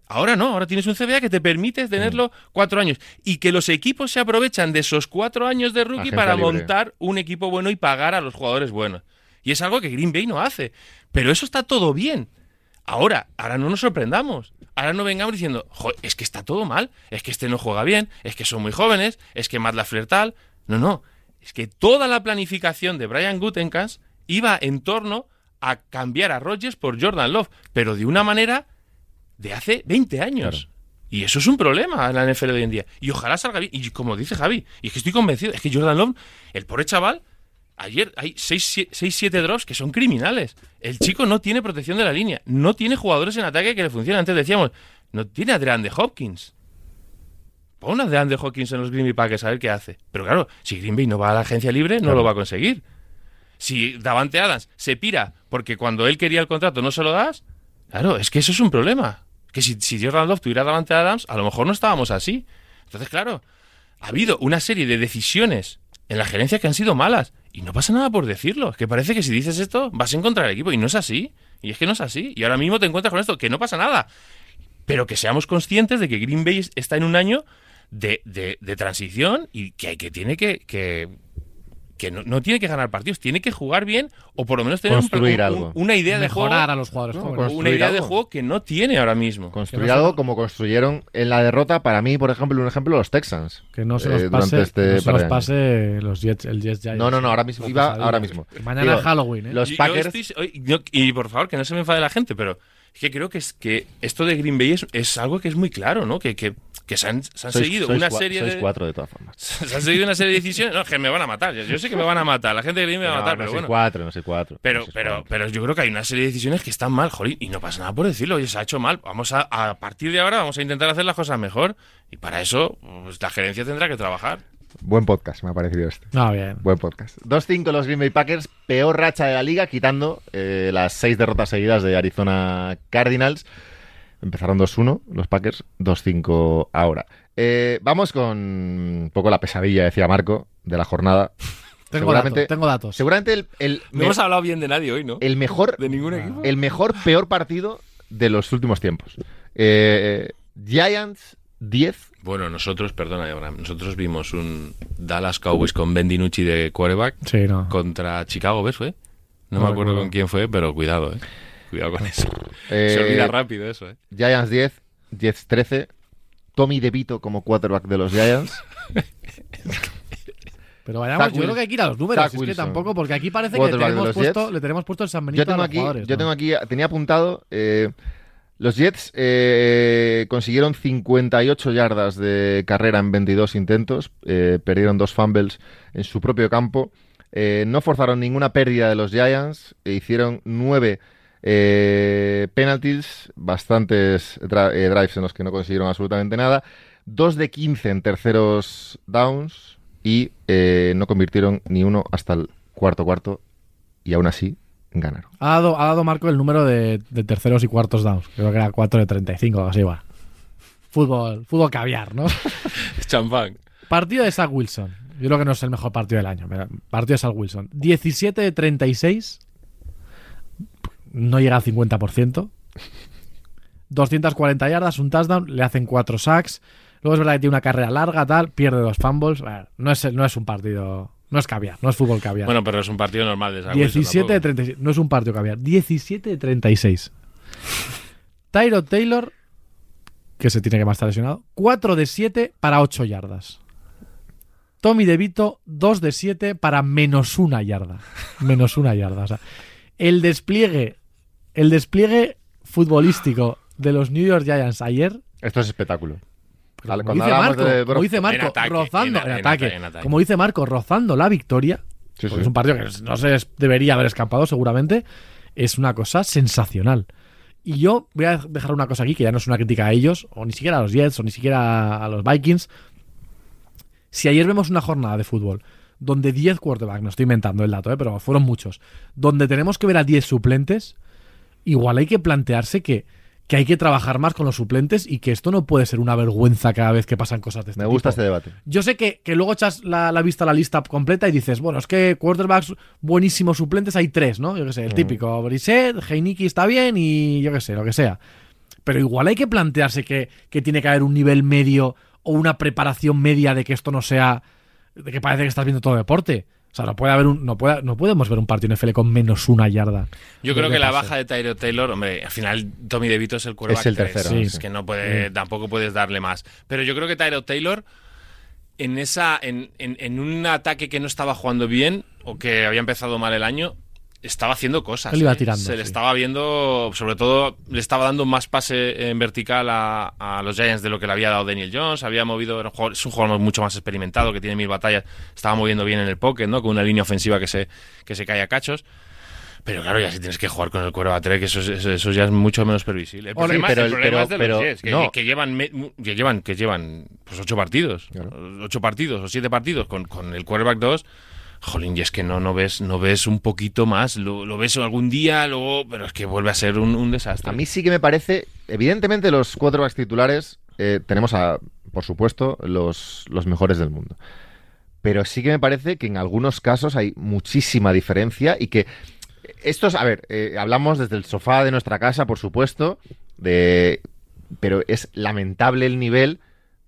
Ahora no, ahora tienes un CBA que te permite tenerlo cuatro años. Y que los equipos se aprovechan de esos cuatro años de rookie para libre. montar un equipo bueno y pagar a los jugadores buenos. Y es algo que Green Bay no hace. Pero eso está todo bien. Ahora, ahora no nos sorprendamos. Ahora no vengamos diciendo, "Jo, es que está todo mal, es que este no juega bien, es que son muy jóvenes, es que Matt Lafleur tal. No, no. Es que toda la planificación de Brian Gutenkast iba en torno a cambiar a Rodgers por Jordan Love, pero de una manera de hace 20 años. Y eso es un problema en la NFL de hoy en día. Y ojalá salga bien. Y como dice Javi, y es que estoy convencido, es que Jordan Love, el pobre chaval, ayer hay 6-7 drops que son criminales. El chico no tiene protección de la línea, no tiene jugadores en ataque que le funcionen. Antes decíamos, no tiene a DeAndre Hopkins. Pon a DeAndre Hopkins en los Green Bay Packers a ver qué hace. Pero claro, si Green Bay no va a la agencia libre, no lo va a conseguir. Si Davante Adams se pira porque cuando él quería el contrato no se lo das, claro, es que eso es un problema. Que si, si Jordan Love tuviera Davante Adams, a lo mejor no estábamos así. Entonces, claro, ha habido una serie de decisiones en la gerencia que han sido malas. Y no pasa nada por decirlo. Que parece que si dices esto vas a encontrar el equipo. Y no es así. Y es que no es así. Y ahora mismo te encuentras con esto, que no pasa nada. Pero que seamos conscientes de que Green Bay está en un año de, de- transición y que, hay- que tiene que, que no, no tiene que ganar partidos, tiene que jugar bien o por lo menos tener un- Construir un- algo. una idea de juego. Mejorar a los jugadores No, jóvenes. construir Una idea de juego que no tiene ahora mismo. Construir algo como construyeron en la derrota, para mí, por ejemplo, un ejemplo, los Texans. Que no se nos eh, pase, este no se años. pase los Jets, el Jets Giants. No, no, no, ahora mismo, iba ahora mismo. Mañana Digo, es Halloween, ¿eh? Los yo Packers, estoy- oye, yo- y por favor, que no se me enfade la gente, pero es que creo que es que esto de Green Bay es, es algo que es muy claro, ¿no? Que, que, que se han, se han sois- seguido sois una serie sois de. cuatro de todas formas. Se han seguido una serie de decisiones. No, que me van a matar. Yo- Yo sé que me van a matar. La gente de Green Bay me va a No, matar, no pero sois bueno. cuatro, no sé cuatro. Pero, no pero, cuatro. pero yo creo que hay una serie de decisiones que están mal, jolín, y no pasa nada por decirlo. Oye, se ha hecho mal. Vamos a, a partir de ahora, vamos a intentar hacer las cosas mejor. Y para eso, pues, la gerencia tendrá que trabajar. Buen podcast, me ha parecido este. No, bien. Buen podcast. 2-5 los Green Bay Packers, peor racha de la liga, quitando eh, las seis derrotas seguidas de Arizona Cardinals. Empezaron 2-1 los Packers, 2-5 ahora. Eh, vamos con un poco la pesadilla, decía Marco, de la jornada. Tengo seguramente- datos, tengo datos. Seguramente el, el, No me- hemos hablado bien de nadie hoy, ¿no? el mejor De ningún equipo. el mejor peor partido de los últimos tiempos. Eh, Giants 10, Bueno, nosotros, perdona, Abraham, nosotros vimos un Dallas Cowboys con Ben DiNucci de quarterback Sí, no. contra Chicago, ¿ves? Fue? No, No me acuerdo recuerdo. con quién fue, pero cuidado, ¿eh? Cuidado con eso. eh, Se olvida rápido eso, ¿eh? Giants 10, 10-13. Tommy DeVito como quarterback de los Giants. Pero vayamos, Zach yo creo Wilson. que hay que ir a los números. Zach Es que Wilson. tampoco, porque aquí parece que le tenemos, puesto, le tenemos puesto el San Benito Yo tengo a los aquí, jugadores. yo ¿no? tengo aquí, tenía apuntado. eh, los Jets eh, consiguieron 58 yardas de carrera en 22 intentos, eh, perdieron dos fumbles en su propio campo, eh, no forzaron ninguna pérdida de los Giants, e hicieron nueve eh, penalties, bastantes dra- eh, drives en los que no consiguieron absolutamente nada, dos de 15 en terceros downs y eh, no convirtieron ni uno hasta el cuarto cuarto y aún así ganaron. Ha dado, ha dado Marco el número de, de terceros y cuartos downs. Creo que era 4 de 35 o así igual. Fútbol, fútbol caviar, ¿no? Champán. partido de Zach Wilson. Yo creo que no es el mejor partido del año. Partido de Zach Wilson. 17 de 36. No llega al 50%. 240 yardas, un touchdown. Le hacen 4 sacks. Luego es verdad que tiene una carrera larga, tal. Pierde dos fumbles. Bueno, no, es, no es un partido. No es caviar, no es fútbol caviar. Bueno, pero es un partido normal de Zach Wilson 17 de tampoco. 36. No es un partido caviar. 17 de 36. Tyro Taylor, que se tiene que más estar lesionado. 4 de 7 para 8 yardas. Tommy DeVito, 2 de 7 para menos una yarda. Menos una yarda. O sea, el despliegue, el despliegue futbolístico de los New York Giants ayer Esto es espectáculo. Como cuando dice, hablamos Marco, de como dice Marco, En ataque, rozando en- ataque, ata- en ataque. como dice Marco, rozando la victoria, Sí, porque sí. es un partido que no se debería haber escapado seguramente, es una cosa sensacional. Y yo voy a dejar una cosa aquí, que ya no es una crítica a ellos, o ni siquiera a los Jets, o ni siquiera a los Vikings. Si ayer vemos una jornada de fútbol donde 10 quarterbacks, no estoy inventando el dato, ¿eh? pero fueron muchos, donde tenemos que ver a 10 suplentes, igual hay que plantearse que, que hay que trabajar más con los suplentes y que esto no puede ser una vergüenza cada vez que pasan cosas de este Me gusta tipo. este debate. Yo sé que, que luego echas la, la vista a la lista completa y dices, bueno, es que quarterbacks buenísimos suplentes hay tres, ¿no? Yo qué sé, el típico. Brissett, Heineken está bien y yo qué sé, lo que sea. Pero igual hay que plantearse que, que tiene que haber un nivel medio o una preparación media de que esto no sea. de que parece que estás viendo todo deporte. O sea, no puede haber un. No, puede, no podemos ver un partido NFL con menos una yarda. Yo creo que la pase. baja de Tyro Taylor, hombre, al final Tommy DeVito es el quarterback Es el tercero, Es sí. que no puede, tampoco puedes darle más. Pero yo creo que Tyro Taylor en esa, en, en- en un ataque que no estaba jugando bien o que había empezado mal el año, estaba haciendo cosas. Él iba ¿eh? tirando, Se le estaba viendo, sobre todo, le estaba dando más pase en vertical a, a los Giants de lo que le había dado Daniel Jones. Había movido, era un jugador- es un jugador mucho más experimentado que tiene mil batallas. Estaba moviendo bien en el pocket, ¿no? Con una línea ofensiva que se, que se cae a cachos. Pero claro, ya si tienes que jugar con el cuero a tres, que eso, es- eso, eso ya es mucho menos previsible. El problema, pero el el- problema pero- es de pero los Jets, que, no. que llevan, que llevan, que llevan pues ocho partidos, Claro. ocho partidos o siete partidos con, con el quarterback 2. Jolín, y es que no, no ves, no ves un poquito más, lo, ves algún día, luego, pero es que vuelve a ser un, desastre. A mí sí que me parece, evidentemente los quarterbacks titulares eh, tenemos a, por supuesto, los, los mejores del mundo. Pero sí que me parece que en algunos casos hay muchísima diferencia y que estos, a ver, eh, hablamos desde el sofá de nuestra casa, por supuesto, de, pero es lamentable el nivel,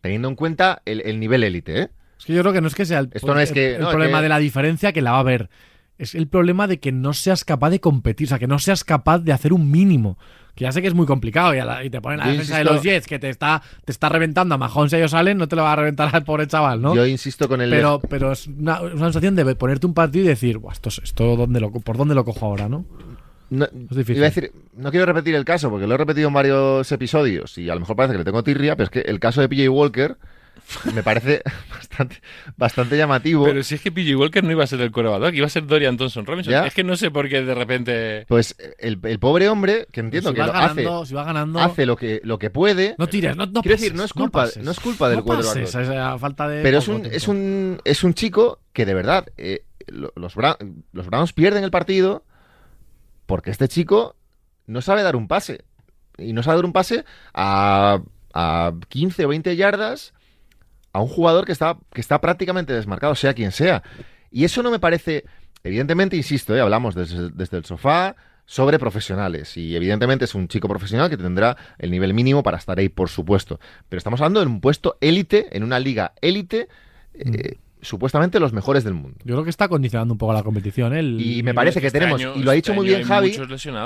teniendo en cuenta el, el nivel élite, ¿eh? Es que yo creo que no es que sea el, Esto no es que- el no, es problema que- de la diferencia que la va a haber. Es el problema de que no seas capaz de competir, o sea, que no seas capaz de hacer un mínimo. Que ya sé que es muy complicado y, a la- y te ponen la Yo defensa de los Jets que te está, te está reventando a Mahomes y ellos salen, no te lo va a reventar al pobre chaval, ¿no? Yo insisto con el. pero pero es una, sensación de ponerte un partido y decir, "Buah, esto, es- esto dónde lo, ¿por dónde lo cojo ahora, no? No, difícil. iba a decir, no quiero repetir el caso porque lo he repetido en varios episodios y a lo mejor parece que le tengo tirria, pero es que el caso de PJ Walker me parece bastante, bastante llamativo. Pero si es que PJ Walker no iba a ser el coreback, iba a ser Dorian Thompson Robinson. ¿Ya? Es que no sé por qué de repente. Pues el, el pobre hombre, que entiendo si que vas lo ganando, hace, si vas ganando, hace lo que, lo que puede, no tires, no, no Quiero pases, decir, no es culpa- pases. no es culpa del no quarterback, pases, no. es a falta de pero es un, es, un, es un chico que de verdad, eh, lo- los, Bra- los Browns pierden el partido porque este chico no sabe dar un pase. Y no sabe dar un pase a, a 15 o 20 yardas a un jugador que está, que está prácticamente desmarcado, sea quien sea. Y eso no me parece, evidentemente, insisto, eh, hablamos desde, desde el sofá sobre profesionales. Y evidentemente es un chico profesional que tendrá el nivel mínimo para estar ahí, por supuesto. Pero estamos hablando de un puesto élite, en una liga élite, eh, supuestamente los mejores del mundo. Yo creo que está condicionando un poco la competición. ¿eh? El- Y me parece que Este tenemos, año- y lo ha dicho este muy año bien Javi,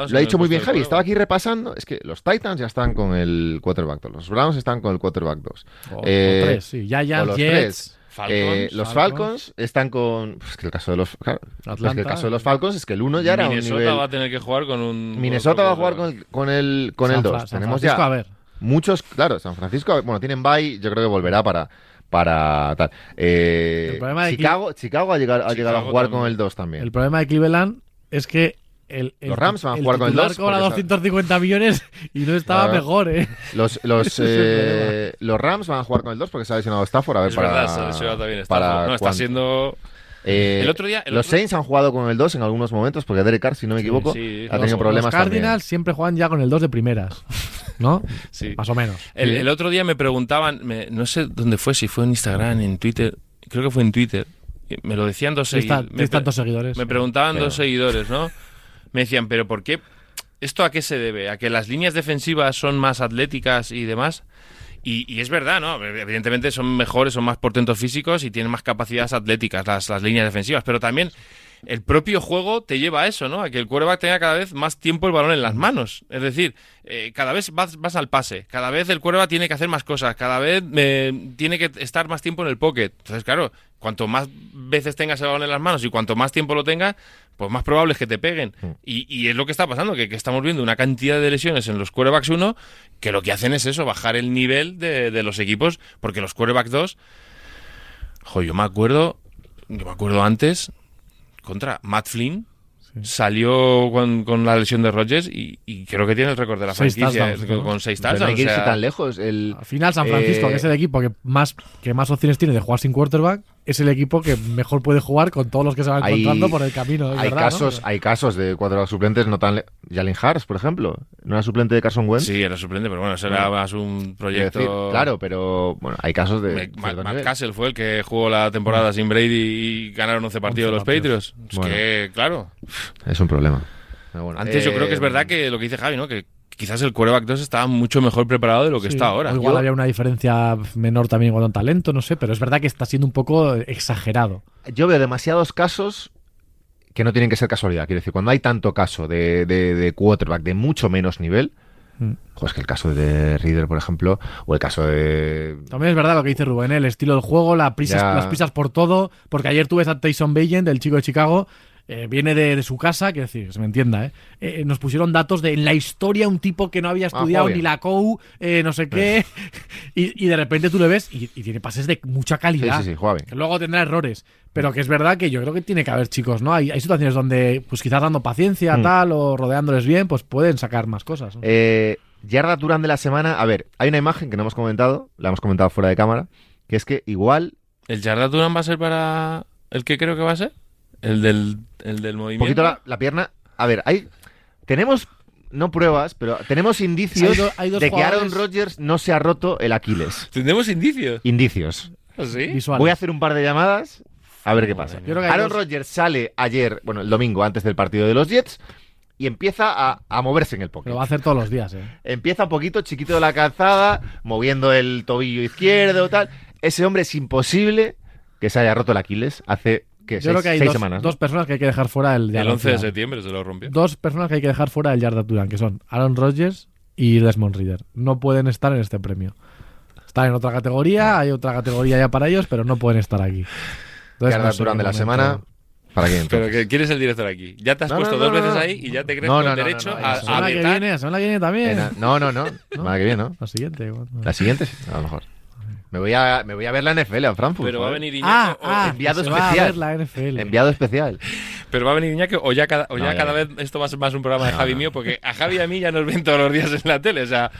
lo ha dicho muy bien Javi, estaba aquí repasando, es que los Titans ya están con el quarterback 2, los Browns están con el quarterback 2. o, o Eh, tres, sí. Giants, o los Jets, tres. Falcons, Eh, los Falcons. Falcons están con. pues, que el caso de los. claro, pues, que el caso de los Falcons es que el uno ya era un Minnesota nivel. va a tener que jugar con un. Minnesota va a jugar con el, con el, con San el Fra- 2. San Tenemos Francisco, ya a ver. muchos. Claro, San Francisco, bueno, tienen bye, yo creo que volverá para. Para tal. Eh, El problema de Chicago, Chicago ha llegado, ha llegado a Chicago jugar también. con el 2 también. El problema de Cleveland es que el, el Los Rams van a jugar con el titular 2 cobra porque 250 millones y no estaba Claro. mejor, ¿eh? Los, los, eh, los Rams van a jugar con el 2 porque se ha lesionado Stafford. A ver, Es para, verdad, se ha lesionado también. para Está, no, está cuándo. siendo. Eh, El otro día- el los otro- Saints han jugado con el 2 en algunos momentos porque Derek Carr, si no me equivoco, sí, ha los- tenido problemas Los Cardinals también. siempre juegan ya con el 2 de primeras, ¿no? Sí. Más o menos. El, otro día me preguntaban, me- no sé dónde fue, si fue en Instagram, en Twitter, creo que fue en Twitter. Me lo decían dos ta- seguidores. tienes tantos seguidores. Me preguntaban Pero- dos seguidores, ¿no? Me decían, pero ¿por qué? ¿Esto a qué se debe? ¿A que las líneas defensivas son más atléticas y demás? Y, y es verdad, ¿no? Evidentemente son mejores, son más portentos físicos y tienen más capacidades atléticas las, las líneas defensivas, pero también el propio juego te lleva a eso, ¿no? A que el quarterback tenga cada vez más tiempo el balón en las manos. Es decir, eh, cada vez vas, vas al pase, cada vez el quarterback tiene que hacer más cosas, cada vez eh, tiene que estar más tiempo en el pocket. Entonces, claro, cuanto más veces tengas el balón en las manos y cuanto más tiempo lo tengas, pues más probable es que te peguen. Y, y es lo que está pasando, que, que estamos viendo una cantidad de lesiones en los quarterbacks 1 que lo que hacen es eso, bajar el nivel de, de los equipos, porque los quarterbacks 2, jo, yo me acuerdo, yo me acuerdo antes, contra Matt Flynn, salió con, con la lesión de Rodgers y, y creo que tiene el récord de la Seis franquicia touchdowns, con, ¿no? con seis Pero no hay touchdowns. que o irse sea, tan lejos. El, Al final, San Francisco, Eh, que es el equipo que más, que más opciones tiene de jugar sin quarterback, es el equipo que mejor puede jugar con todos los que se van Hay- encontrando por el camino. hay, verdad, ¿no? casos, hay casos de cuatro suplentes no tan. le- Jalen Hars, por ejemplo. ¿No era suplente de Carson Wentz? Sí, era suplente, pero bueno, será Bueno, más un proyecto. decir, claro, pero bueno, hay casos de. Matt-. Cassell fue el que jugó la temporada sin Brady y ganaron 11 partidos 11 los partidos. Patriots. Es Bueno. que, claro. Es un problema. Antes yo eh, creo que es verdad que lo que dice Javi, ¿no? Que quizás el quarterback 2 estaba mucho mejor preparado de lo que Sí, está ahora. igual Yo- había una diferencia menor también en a talento, no sé, pero es verdad que está siendo un poco exagerado. Yo veo demasiados casos que no tienen que ser casualidad. Quiero decir, cuando hay tanto caso de, de, de quarterback de mucho menos nivel, Mm. pues que el caso de Reader, por ejemplo, o el caso de. También es verdad lo que dice Rubén, ¿eh? el estilo del juego, la prisas, Ya. las prisas por todo, porque ayer tú ves a Tyson Bagent, el chico de Chicago, eh, viene de, de su casa, quiero decir, que se me entienda, ¿eh? Eh, nos pusieron datos de en la historia un tipo que no había estudiado juega ni la COU, eh, no sé qué, y, y de repente tú le ves y, y tiene pases de mucha Sí, calidad. sí, sí, juega bien. Que luego tendrá errores, pero que es verdad que yo creo que tiene que haber chicos, ¿no? Hay, hay situaciones donde, pues quizás dando paciencia, Mm. tal, o rodeándoles bien, pues pueden sacar más cosas. ¿no? Eh, yarda Durán de la semana. A ver, hay una imagen que no hemos comentado, la hemos comentado fuera de cámara, que es que igual ¿El Jarda Duran va a ser para el que creo que va a ser? ¿El del, el del un movimiento? poquito la, la pierna. A ver, hay. Tenemos. No pruebas, pero tenemos indicios Hay do- hay dos de que Aaron Rodgers no se ha roto el Aquiles. ¿Tenemos indicios? Indicios. ¿Ah, ¿Sí? Visuales. Voy a hacer un par de llamadas a ver qué pasa. Aaron dos- Rodgers sale ayer, bueno, el domingo antes del partido de los Jets y empieza a, a moverse en el pocket. Lo va a hacer todos los días, ¿eh? Empieza un poquito chiquito de la calzada, moviendo el tobillo izquierdo, tal. Ese hombre es imposible que se haya roto el Aquiles hace ¿qué? Yo seis, creo que hay seis dos, semanas. ¿no? dos personas que hay que dejar fuera del El Yard 11 de septiembre se lo rompió. Dos personas que hay que dejar fuera del Yard Duran, que son Aaron Rodgers y Desmond Reader. No pueden estar en este premio. Están en otra categoría, hay otra categoría ya para ellos, pero no pueden estar aquí. Entonces, Yard no sé Duran qué de la semana. ¿Para quién? Pero que quieres el director aquí. Ya te has No, puesto no, dos no, veces no. ahí y ya te crees No, con derecho no, no, a, La a semana que vetar. viene, la semana que viene también. Eh, no, no, no. Semana que viene, ¿no? La siguiente. ¿cuándo? La siguiente, sí, a lo mejor. Me voy a, me voy a ver la NFL a Frankfurt. Pero va a venir Ah, Iñaki. o- ah, enviado se va a especial. ver la NFL. Enviado especial. Pero va a venir Iñaki o ya cada, o No, ya ya, cada vez esto va a ser más un programa de Javi mío, porque a Javi y a mí ya nos ven todos los días en la tele. O sea,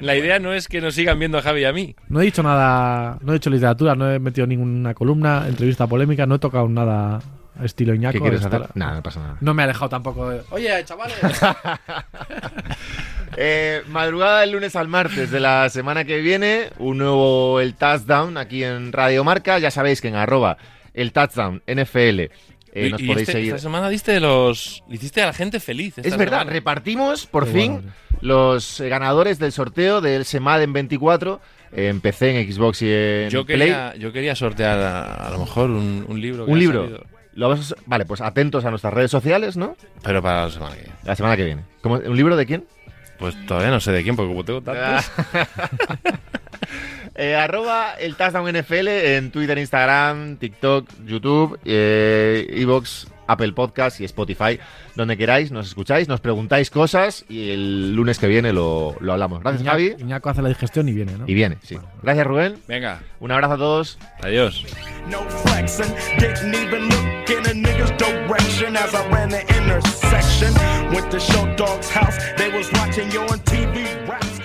la idea no es que nos sigan viendo a Javi y a mí. No he dicho nada, no he hecho literatura, no he metido ninguna columna, entrevista polémica, no he tocado nada estilo Iñaco. ¿Qué quieres hacer? Nada, no pasa nada. No me he alejado tampoco de... Oye, chavales. Eh, madrugada del lunes al martes de la semana que viene, un nuevo El Touchdown aquí en Radio Marca. Ya sabéis que en arroba el Touchdown NFL eh, Y- nos y podéis este- seguir. Esta semana diste los. Hiciste a la gente feliz. Es verdad, semana. repartimos por Qué fin bueno, los eh, ganadores del sorteo del Semaden 24 eh, en PC, en Xbox y en Yo Play. quería, yo quería sortear a, a lo mejor un, un libro. que Un ha libro. salido, Lo vamos a- Vale, pues atentos a nuestras redes sociales, ¿no? pero para la semana que viene. La semana que viene. ¿Cómo- ¿Un libro de quién? Pues todavía no sé de quién, porque como tengo tantos. Eh, arroba el Touchdown NFL en Twitter, Instagram, TikTok, YouTube, eh, Evox, Apple Podcast y Spotify. Donde queráis, nos escucháis, nos preguntáis cosas y el lunes que viene lo, lo hablamos. Gracias, Iñaco, Javi. Iñaco hace la digestión y viene, ¿no? Y viene, sí. Gracias, Rubén. Venga, Un abrazo a todos. adiós. no flexing. Didn't even look in a nigga's direction as I ran the intersection. Went to Show Dog's house, they was watching you on TV. Raps